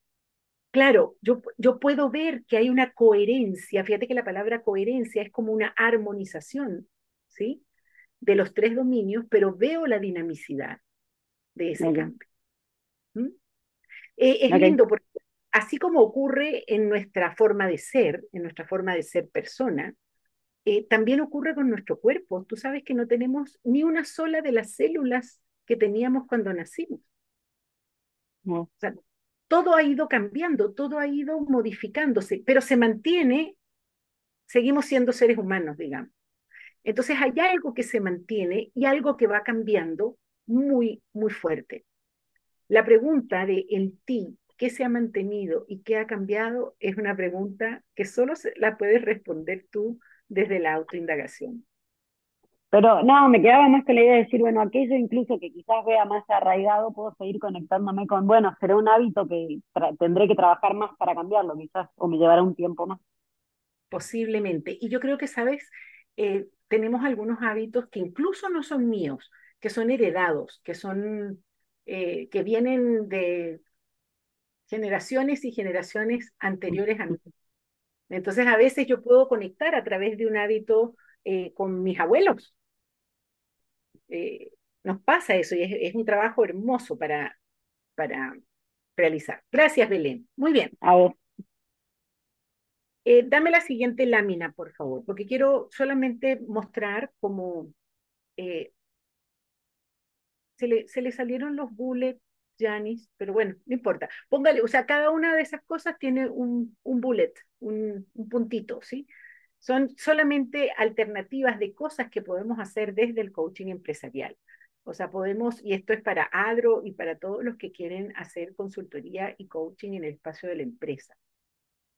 claro, yo, yo puedo ver que hay una coherencia, fíjate que la palabra coherencia es como una armonización, ¿sí? De los tres dominios, pero veo la dinamicidad de ese cambio. ¿Mm? Eh, es lindo porque así como ocurre en nuestra forma de ser, en nuestra forma de ser persona, eh, también ocurre con nuestro cuerpo. Tú sabes que no tenemos ni una sola de las células que teníamos cuando nacimos. O sea, todo ha ido cambiando, todo ha ido modificándose, pero se mantiene, seguimos siendo seres humanos, digamos. Entonces hay algo que se mantiene y algo que va cambiando muy, muy fuerte. La pregunta de el ti, ¿qué se ha mantenido y qué ha cambiado? Es una pregunta que solo la puedes responder tú desde la autoindagación. Pero no, me quedaba más que la idea de decir, bueno, aquello incluso que quizás vea más arraigado, puedo seguir conectándome con, bueno, será un hábito que tendré que trabajar más para cambiarlo, quizás, o me llevará un tiempo más. Posiblemente. Y yo creo que, sabes, eh, tenemos algunos hábitos que incluso no son míos, que son heredados, que son, eh, que vienen de generaciones y generaciones anteriores a mí. Entonces, a veces yo puedo conectar a través de un hábito eh, con mis abuelos. Eh, nos pasa eso y es, un trabajo hermoso para, para realizar. Gracias, Belén. Muy bien. A eh, dame la siguiente lámina, por favor, porque quiero solamente mostrar cómo se, le, se le salieron los bullets Janis, pero bueno, no importa. Póngale, o sea, cada una de esas cosas tiene un, un bullet, un, un, puntito, ¿sí? Son solamente alternativas de cosas que podemos hacer desde el coaching empresarial. O sea, podemos, y esto es para ADRO y para todos los que quieren hacer consultoría y coaching en el espacio de la empresa.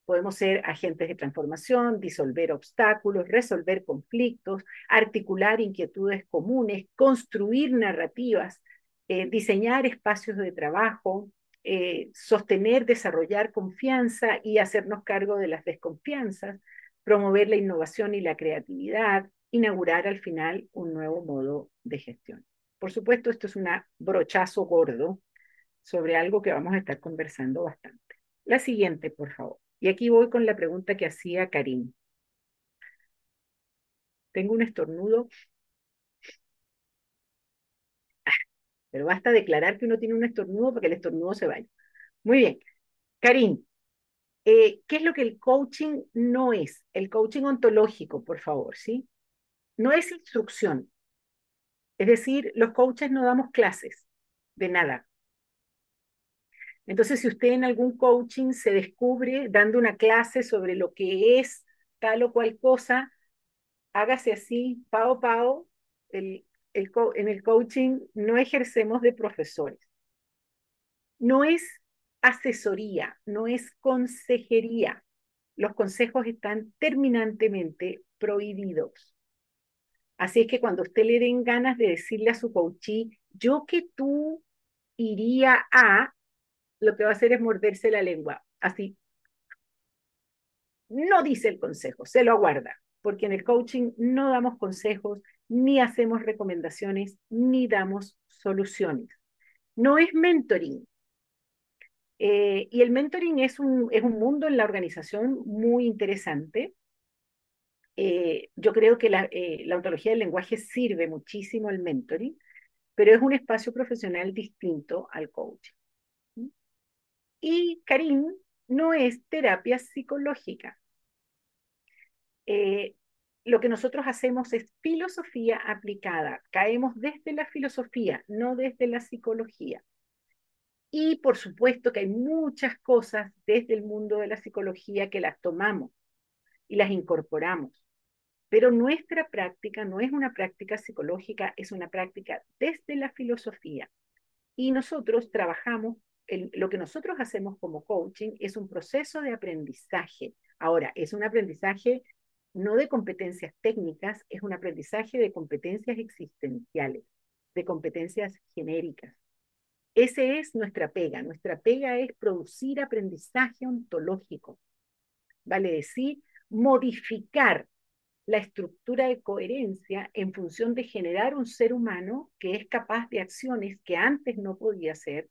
Podemos ser agentes de transformación, disolver obstáculos, resolver conflictos, articular inquietudes comunes, construir narrativas, eh, diseñar espacios de trabajo, eh, sostener, desarrollar confianza y hacernos cargo de las desconfianzas, promover la innovación y la creatividad, inaugurar al final un nuevo modo de gestión. Por supuesto, esto es un brochazo gordo sobre algo que vamos a estar conversando bastante. La siguiente, por favor. Y aquí voy con la pregunta que hacía Karim. Tengo un estornudo pero basta declarar que uno tiene un estornudo para que el estornudo se vaya. Muy bien. Karim, eh, ¿qué es lo que el coaching no es? El coaching ontológico, por favor, ¿sí? No es instrucción. Es decir, los coaches no damos clases de nada. Entonces, si usted en algún coaching se descubre dando una clase sobre lo que es tal o cual cosa, hágase así, pao, pao, el, en el coaching no ejercemos de profesores. No es asesoría, no es consejería. Los consejos están terminantemente prohibidos. Así es que cuando usted le den ganas de decirle a su coachee, yo que tú iría a, lo que va a hacer es morderse la lengua. Así. No dice el consejo, se lo aguarda, porque en el coaching no damos consejos, ni hacemos recomendaciones, ni damos soluciones. No es mentoring. Eh, y el mentoring es un, es un mundo en la organización muy interesante. Eh, yo creo que eh, la ontología del lenguaje sirve muchísimo al mentoring, pero es un espacio profesional distinto al coaching. Y Karim no es terapia psicológica. Eh, lo que nosotros hacemos es filosofía aplicada. Caemos desde la filosofía, no desde la psicología. Y por supuesto que hay muchas cosas desde el mundo de la psicología que las tomamos y las incorporamos. Pero nuestra práctica no es una práctica psicológica, es una práctica desde la filosofía. Y nosotros trabajamos, lo que nosotros hacemos como coaching es un proceso de aprendizaje. Ahora, es un aprendizaje no de competencias técnicas, es un aprendizaje de competencias existenciales, de competencias genéricas. Ese es nuestra pega. Nuestra pega es producir aprendizaje ontológico. Vale decir, modificar la estructura de coherencia en función de generar un ser humano que es capaz de acciones que antes no podía hacer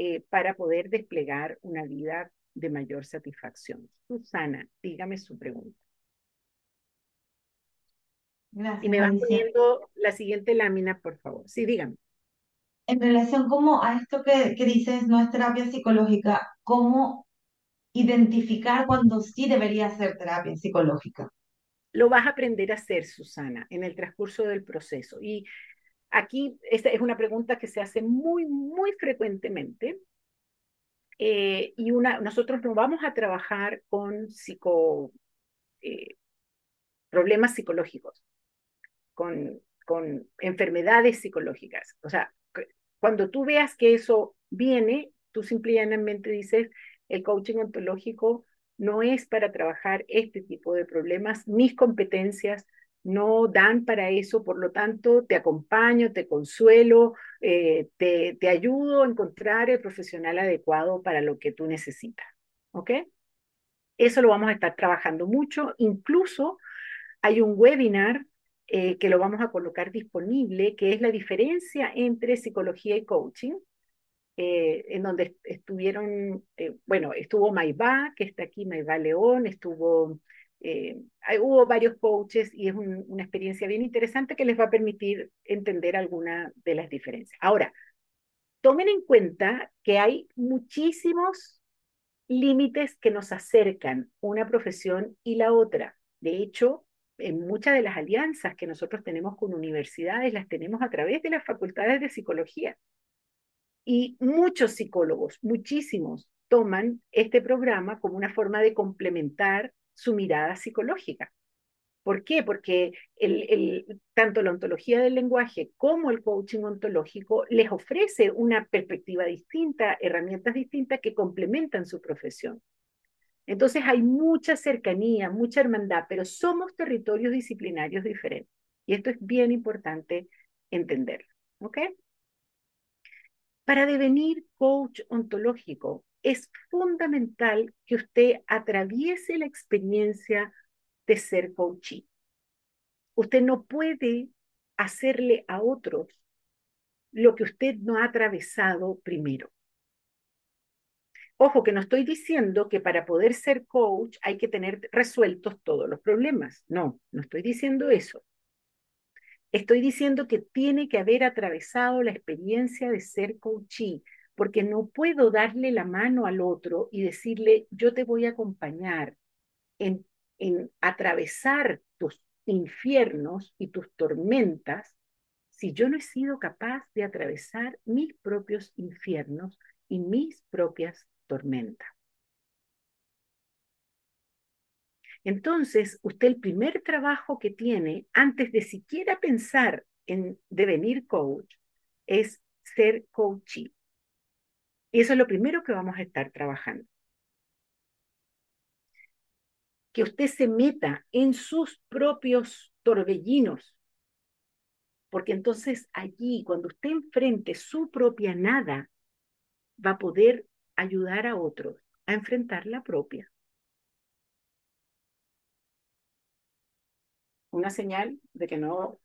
eh, para poder desplegar una vida de mayor satisfacción. Susana, dígame su pregunta. Gracias, y me va Alicia. poniendo la siguiente lámina, por favor. Sí, dígame. En relación como a esto que, que dices, no es terapia psicológica, ¿cómo identificar cuando sí debería ser terapia psicológica? Lo vas a aprender a hacer, Susana, en el transcurso del proceso. Y aquí esta es una pregunta que se hace muy, muy frecuentemente. Eh, y una, nosotros no vamos a trabajar con psico, eh, problemas psicológicos, con, con enfermedades psicológicas. O sea, cuando tú veas que eso viene, tú simplemente dices, el coaching ontológico no es para trabajar este tipo de problemas, mis competencias no dan para eso, por lo tanto, te acompaño, te consuelo, eh, te, te ayudo a encontrar el profesional adecuado para lo que tú necesitas. ¿Ok? Eso lo vamos a estar trabajando mucho. Incluso hay un webinar eh, que lo vamos a colocar disponible, que es la diferencia entre psicología y coaching, eh, en donde estuvieron, bueno, estuvo Maibá, que está aquí, Maibá León, estuvo, hubo varios coaches y es un, una experiencia bien interesante que les va a permitir entender alguna de las diferencias. Ahora, tomen en cuenta que hay muchísimos límites que nos acercan una profesión y la otra. De hecho, en muchas de las alianzas que nosotros tenemos con universidades las tenemos a través de las facultades de psicología. Y muchos psicólogos, muchísimos, toman este programa como una forma de complementar su mirada psicológica. ¿Por qué? Porque el, tanto la ontología del lenguaje como el coaching ontológico les ofrece una perspectiva distinta, herramientas distintas que complementan su profesión. Entonces hay mucha cercanía, mucha hermandad, pero somos territorios disciplinarios diferentes. Y esto es bien importante entenderlo. ¿Ok? Para devenir coach ontológico es fundamental que usted atraviese la experiencia de ser coachee. Usted no puede hacerle a otros lo que usted no ha atravesado primero. Ojo, que no estoy diciendo que para poder ser coach hay que tener resueltos todos los problemas. No, no estoy diciendo eso. Estoy diciendo que tiene que haber atravesado la experiencia de ser coachee, porque no puedo darle la mano al otro y decirle, yo te voy a acompañar en, en atravesar tus infiernos y tus tormentas si yo no he sido capaz de atravesar mis propios infiernos y mis propias tormenta. Entonces, usted el primer trabajo que tiene antes de siquiera pensar en devenir coach es ser coachee. Y eso es lo primero que vamos a estar trabajando. Que usted se meta en sus propios torbellinos. Porque entonces allí, cuando usted enfrente su propia nada, va a poder ayudar a otros a enfrentar la propia. Una señal de que no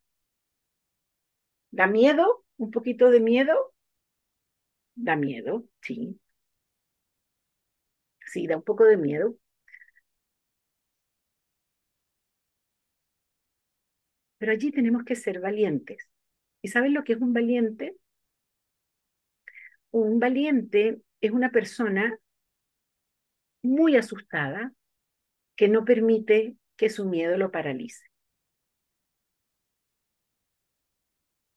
da miedo, un poquito de miedo, da miedo, sí. Sí, da un poco de miedo. Pero allí tenemos que ser valientes. ¿Y saben lo que es un valiente? Un valiente es una persona muy asustada que no permite que su miedo lo paralice.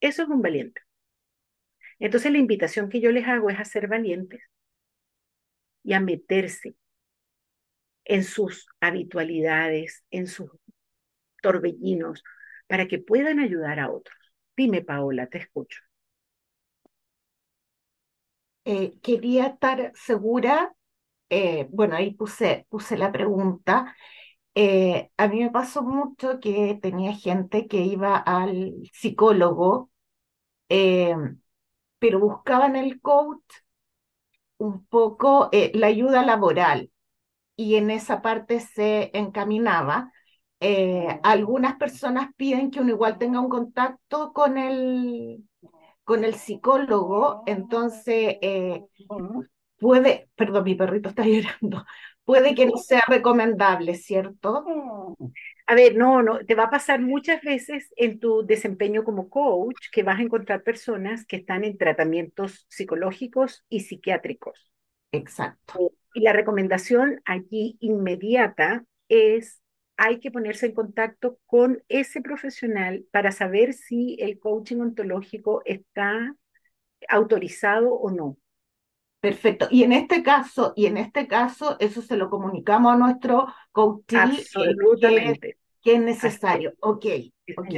Eso es un valiente. Entonces la invitación que yo les hago es a ser valientes y a meterse en sus habitualidades, en sus torbellinos, para que puedan ayudar a otros. Dime, Paola, te escucho. Eh, quería estar segura, eh, bueno, ahí puse, puse la pregunta. Eh, a mí me pasó mucho que tenía gente que iba al psicólogo, pero buscaban el coach un poco la ayuda laboral. Y en esa parte se encaminaba, eh, algunas personas piden que uno igual tenga un contacto con el, con el psicólogo, entonces eh, puede, perdón, mi perrito está llorando, puede que no sea recomendable, ¿cierto? A ver, no, no, te va a pasar muchas veces en tu desempeño como coach que vas a encontrar personas que están en tratamientos psicológicos y psiquiátricos. Exacto. Y la recomendación aquí inmediata es hay que ponerse en contacto con ese profesional para saber si el coaching ontológico está autorizado o no. Perfecto. Y en este caso, y en este caso, eso se lo comunicamos a nuestro coach Absolutamente. que, es necesario. Ok, ok.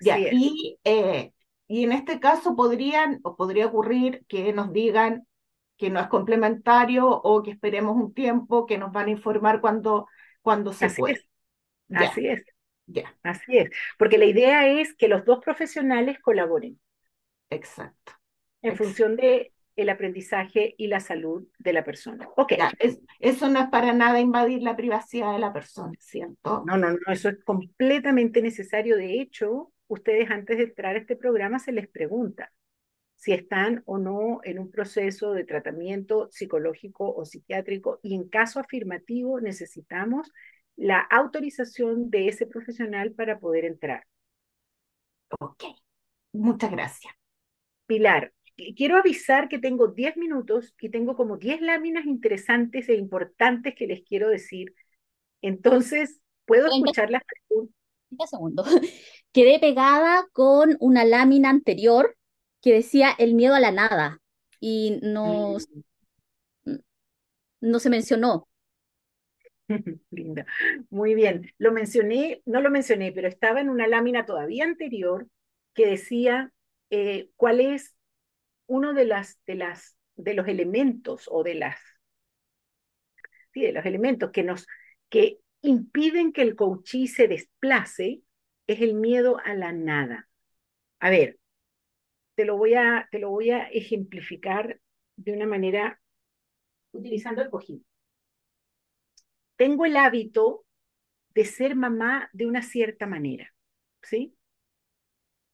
Ya, y, eh, y en este caso podrían, o podría ocurrir que nos digan que no es complementario o que esperemos un tiempo, que nos van a informar cuando, cuando se Así puede. es. Así es. Ya. Así es. Porque la idea es que los dos profesionales colaboren. Exacto. En función de el aprendizaje y la salud de la persona. Ok. es, eso no es para nada invadir la privacidad de la persona, ¿cierto? No, no, no, eso es completamente necesario. De hecho, ustedes antes de entrar a este programa se les pregunta si están o no en un proceso de tratamiento psicológico o psiquiátrico y en caso afirmativo necesitamos la autorización de ese profesional para poder entrar. Ok, muchas gracias. Pilar, quiero avisar que tengo 10 minutos y tengo como 10 láminas interesantes e importantes que les quiero decir. Entonces, ¿puedo escuchar las preguntas? Un segundo. Quedé pegada con una lámina anterior que decía el miedo a la nada y no, Mm. no se mencionó. Linda. Muy bien. Lo mencioné, no lo mencioné, pero estaba en una lámina todavía anterior que decía eh, cuál es uno de las, de las, de los elementos o de las, sí, de los elementos que nos, que impiden que el coachí se desplace es el miedo a la nada. A ver, te lo voy a, te lo voy a ejemplificar de una manera utilizando el cojín. Tengo el hábito de ser mamá de una cierta manera, ¿sí?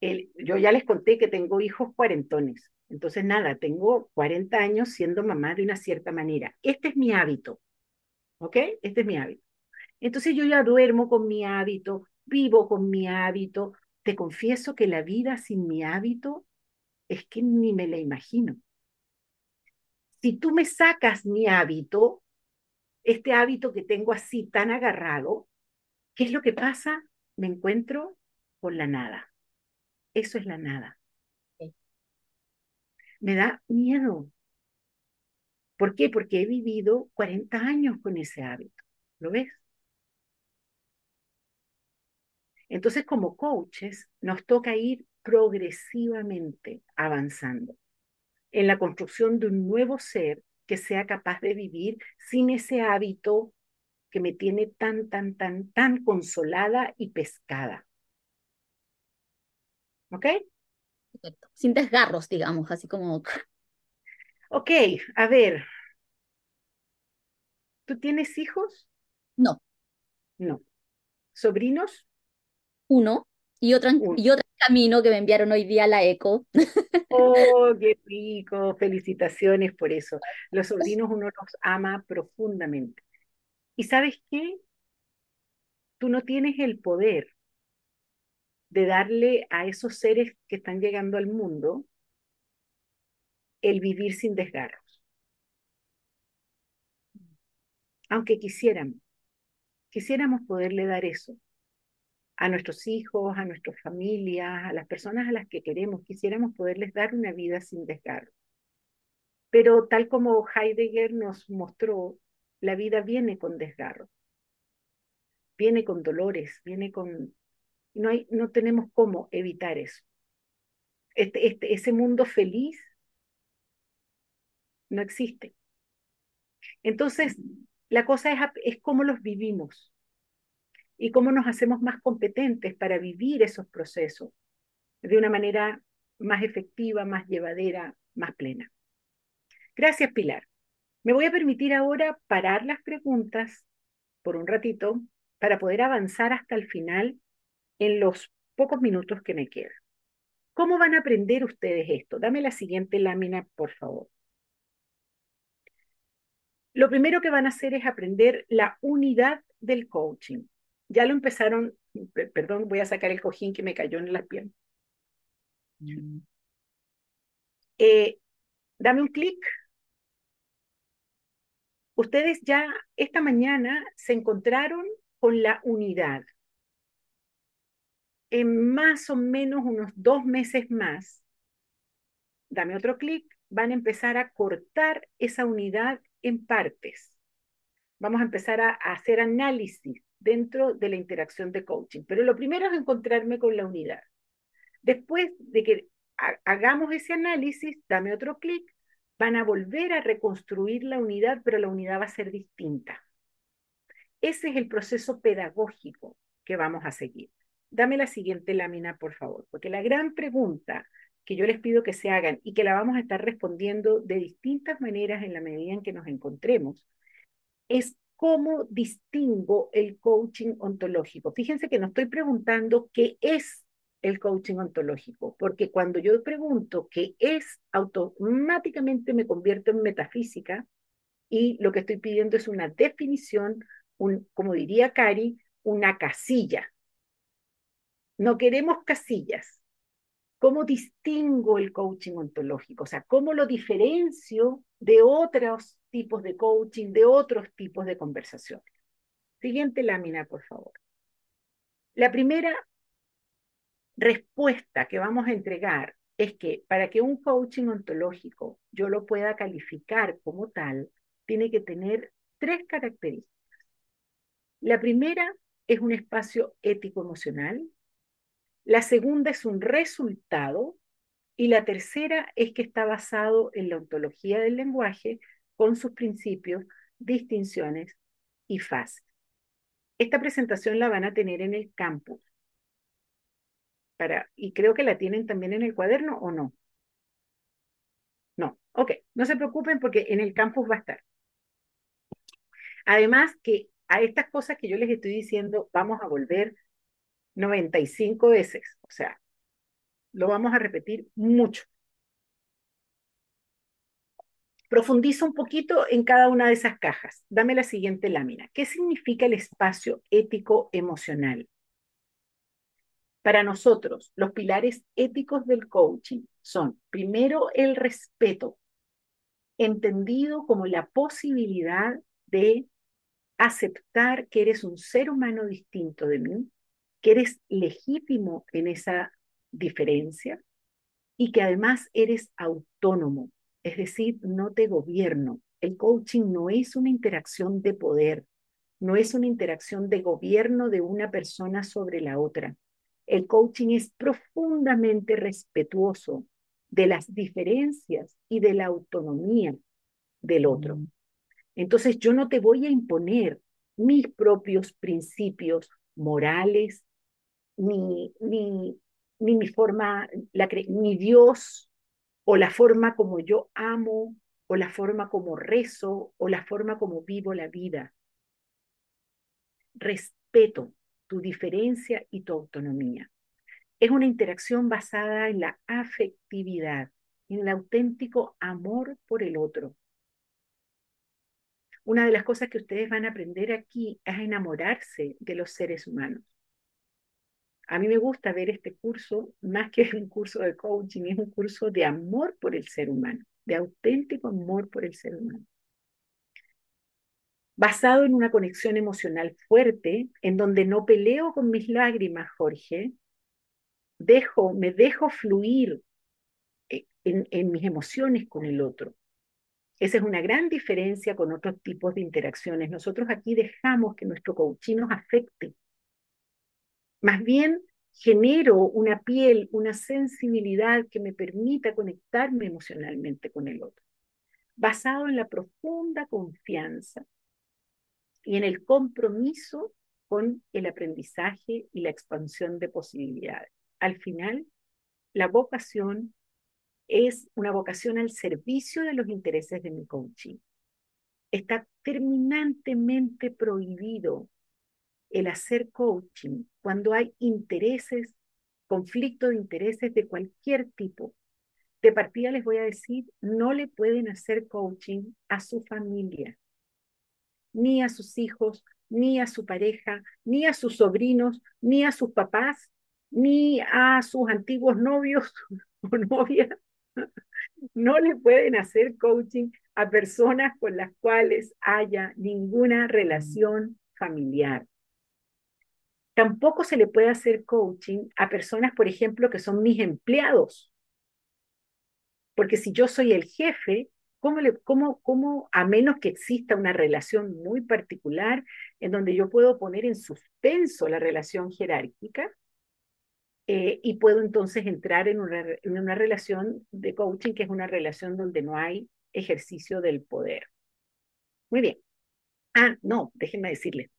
Yo ya les conté que tengo hijos cuarentones, entonces nada, tengo 40 años siendo mamá de una cierta manera. Este es mi hábito, ¿ok? Este es mi hábito. Entonces yo ya duermo con mi hábito, vivo con mi hábito. Te confieso que la vida sin mi hábito es que ni me la imagino. Si tú me sacas mi hábito, este hábito que tengo así tan agarrado, ¿qué es lo que pasa? Me encuentro con la nada. Eso es la nada. Me da miedo. ¿Por qué? Porque he vivido 40 años con ese hábito. ¿Lo ves? Entonces, como coaches, nos toca ir progresivamente avanzando en la construcción de un nuevo ser que sea capaz de vivir sin ese hábito que me tiene tan, tan, tan, tan consolada y pescada. ¿Ok? Perfecto. Sin desgarros, digamos, así como... Ok, a ver. ¿Tú tienes hijos? No. No. ¿Sobrinos? Uno. Y otro, y otro camino que me enviaron hoy día a la ECO. Oh, qué rico. Felicitaciones por eso. Los sobrinos uno los ama profundamente. ¿Y sabes qué? Tú no tienes el poder de darle a esos seres que están llegando al mundo el vivir sin desgarros. Aunque quisiéramos, quisiéramos poderle dar eso a nuestros hijos, a nuestras familias, a las personas a las que queremos, quisiéramos poderles dar una vida sin desgarro. Pero tal como Heidegger nos mostró, la vida viene con desgarro, viene con dolores, viene con... No, hay, no tenemos cómo evitar eso. Este, este, ese mundo feliz no existe. Entonces, la cosa es, es cómo los vivimos y cómo nos hacemos más competentes para vivir esos procesos de una manera más efectiva, más llevadera, más plena. Gracias, Pilar. Me voy a permitir ahora parar las preguntas por un ratito para poder avanzar hasta el final en los pocos minutos que me quedan. ¿Cómo van a aprender ustedes esto? Dame la siguiente lámina, por favor. Lo primero que van a hacer es aprender la unidad del coaching. Ya lo empezaron, perdón, voy a sacar el cojín que me cayó en la pierna. Eh, dame un clic. Ustedes ya esta mañana se encontraron con la unidad. En más o menos unos dos meses más, dame otro clic, van a empezar a cortar esa unidad en partes. Vamos a empezar a, hacer análisis dentro de la interacción de coaching. Pero lo primero es encontrarme con la unidad. Después de que hagamos ese análisis, dame otro clic, van a volver a reconstruir la unidad, pero la unidad va a ser distinta. Ese es el proceso pedagógico que vamos a seguir. Dame la siguiente lámina, por favor, porque la gran pregunta que yo les pido que se hagan y que la vamos a estar respondiendo de distintas maneras en la medida en que nos encontremos, es cómo distingo el coaching ontológico. Fíjense que no estoy preguntando qué es el coaching ontológico, porque cuando yo pregunto qué es, automáticamente me convierto en metafísica y lo que estoy pidiendo es una definición, como diría Cari, una casilla. No queremos casillas, ¿Cómo distingo el coaching ontológico? O sea, ¿cómo lo diferencio de otros tipos de coaching, de otros tipos de conversaciones? Siguiente lámina, por favor. La primera respuesta que vamos a entregar es que para que un coaching ontológico yo lo pueda calificar como tal, tiene que tener tres características. La primera es un espacio ético-emocional, la segunda es un resultado y la tercera es que está basado en la ontología del lenguaje con sus principios, distinciones y fases. Esta presentación la van a tener en el campus. Para, y creo que la tienen también en el cuaderno o no. No, ok, no se preocupen porque en el campus va a estar. Además que a estas cosas que yo les estoy diciendo vamos a volver 95 veces, o sea, lo vamos a repetir mucho. Profundiza un poquito en cada una de esas cajas. Dame la siguiente lámina. ¿Qué significa el espacio ético emocional? Para nosotros, los pilares éticos del coaching son, primero, el respeto, entendido como la posibilidad de aceptar que eres un ser humano distinto de mí, que eres legítimo en esa diferencia y que además eres autónomo, es decir, no te gobierno. El coaching no es una interacción de poder, no es una interacción de gobierno de una persona sobre la otra. El coaching es profundamente respetuoso de las diferencias y de la autonomía del otro. Mm. Entonces yo no te voy a imponer mis propios principios morales, ni, ni, ni mi forma, la, mi Dios, o la forma como yo amo, o la forma como rezo, o la forma como vivo la vida. Respeto tu diferencia y tu autonomía. Es una interacción basada en la afectividad, en el auténtico amor por el otro. Una de las cosas que ustedes van a aprender aquí es enamorarse de los seres humanos. A mí me gusta ver este curso más que un curso de coaching, es un curso de amor por el ser humano, de auténtico amor por el ser humano. Basado en una conexión emocional fuerte, en donde no peleo con mis lágrimas, Jorge, dejo, me dejo fluir eh, en, en mis emociones con el otro. Esa es una gran diferencia con otros tipos de interacciones. Nosotros aquí dejamos que nuestro coaching nos afecte, más bien genero una piel, una sensibilidad que me permita conectarme emocionalmente con el otro, basado en la profunda confianza y en el compromiso con el aprendizaje y la expansión de posibilidades. Al final, la vocación es una vocación al servicio de los intereses de mi coaching. Está terminantemente prohibido el hacer coaching cuando hay intereses, conflicto de intereses de cualquier tipo. De partida les voy a decir, no le pueden hacer coaching a su familia, ni a sus hijos, ni a su pareja, ni a sus sobrinos, ni a sus papás, ni a sus antiguos novios o novias. No le pueden hacer coaching a personas con las cuales haya ninguna relación familiar. Tampoco se le puede hacer coaching a personas, por ejemplo, que son mis empleados. Porque si yo soy el jefe, ¿cómo, cómo, cómo, a menos que exista una relación muy particular en donde yo puedo poner en suspenso la relación jerárquica eh, y puedo entonces entrar en una, en una relación de coaching que es una relación donde no hay ejercicio del poder? Muy bien. Ah, no, déjenme decirles,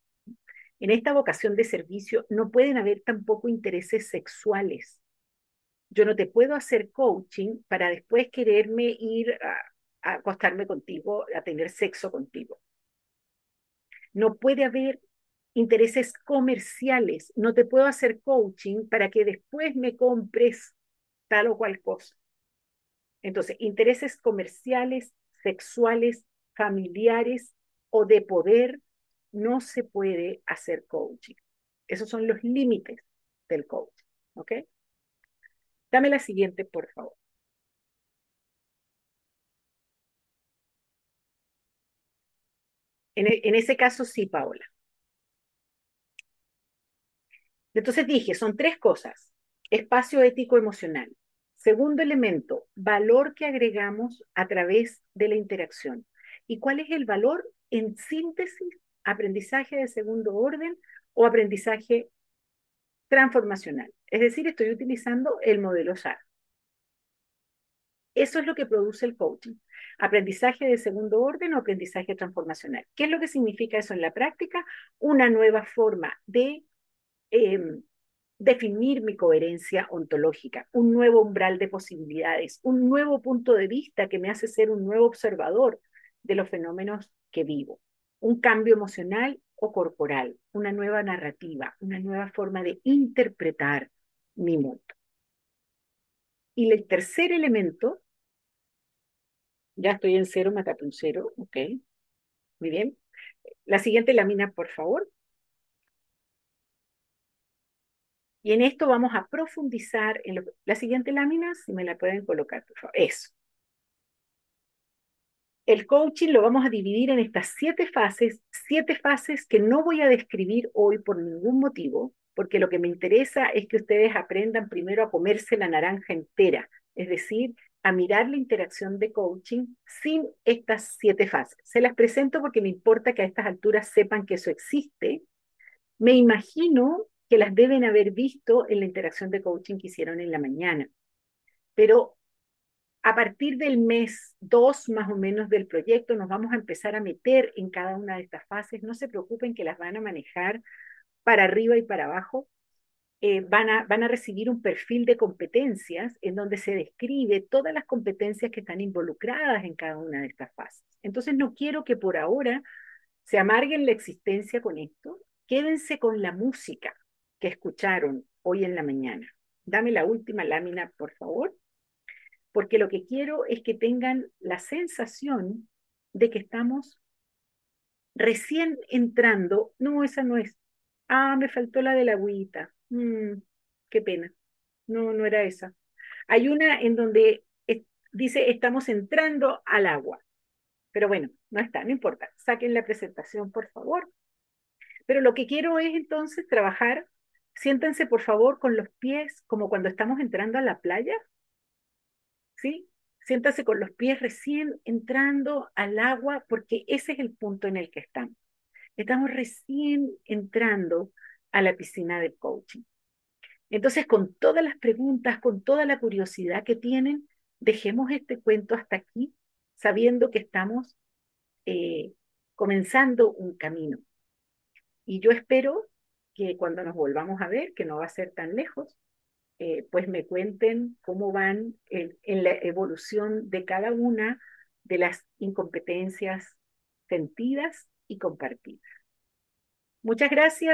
en esta vocación de servicio no pueden haber tampoco intereses sexuales. Yo no te puedo hacer coaching para después quererme ir a, acostarme contigo, a tener sexo contigo. No puede haber intereses comerciales. No te puedo hacer coaching para que después me compres tal o cual cosa. Entonces, intereses comerciales, sexuales, familiares o de poder no se puede hacer coaching. Esos son los límites del coaching. ¿Ok? Dame la siguiente, por favor. En, e, en ese caso, sí, Paola. Entonces dije, son tres cosas. Espacio ético emocional. Segundo elemento, valor que agregamos a través de la interacción. ¿Y cuál es el valor? En síntesis, aprendizaje de segundo orden o aprendizaje transformacional. Es decir, estoy utilizando el modelo SAR. Eso es lo que produce el coaching. Aprendizaje de segundo orden o aprendizaje transformacional. ¿Qué es lo que significa eso en la práctica? Una nueva forma de em, definir mi coherencia ontológica, un nuevo umbral de posibilidades, un nuevo punto de vista que me hace ser un nuevo observador de los fenómenos que vivo un cambio emocional o corporal, una nueva narrativa, una nueva forma de interpretar mi mundo. Y el tercer elemento, ya estoy en cero, matate un cero, ok, muy bien. La siguiente lámina, por favor. Y en esto vamos a profundizar en la siguiente lámina, si me la pueden colocar, por favor. Eso. El coaching lo vamos a dividir en estas siete fases, siete fases que no voy a describir hoy por ningún motivo, porque lo que me interesa es que ustedes aprendan primero a comerse la naranja entera, es decir, a mirar la interacción de coaching sin estas siete fases. Se las presento porque me importa que a estas alturas sepan que eso existe. Me imagino que las deben haber visto en la interacción de coaching que hicieron en la mañana, pero a partir del mes 2 más o menos del proyecto nos vamos a empezar a meter en cada una de estas fases. No se preocupen que las van a manejar para arriba y para abajo. Eh, van, a, van a recibir un perfil de competencias en donde se describe todas las competencias que están involucradas en cada una de estas fases. Entonces no quiero que por ahora se amarguen la existencia con esto. Quédense con la música que escucharon hoy en la mañana. Dame la última lámina, por favor porque lo que quiero es que tengan la sensación de que estamos recién entrando. No, esa no es. Ah, me faltó la de la agüita. Mm, qué pena. No, no era esa. Hay una en donde dice estamos entrando al agua. Pero bueno, no está, no importa. Saquen la presentación, por favor. Pero lo que quiero es entonces trabajar. Siéntense, por favor, con los pies como cuando estamos entrando a la playa ¿sí? Siéntase con los pies recién entrando al agua porque ese es el punto en el que estamos. Estamos recién entrando a la piscina del coaching. Entonces, con todas las preguntas, con toda la curiosidad que tienen, dejemos este cuento hasta aquí, sabiendo que estamos eh, comenzando un camino. Y yo espero que cuando nos volvamos a ver, que no va a ser tan lejos, eh, pues me cuenten cómo van en, en la evolución de cada una de las incompetencias sentidas y compartidas. Muchas gracias.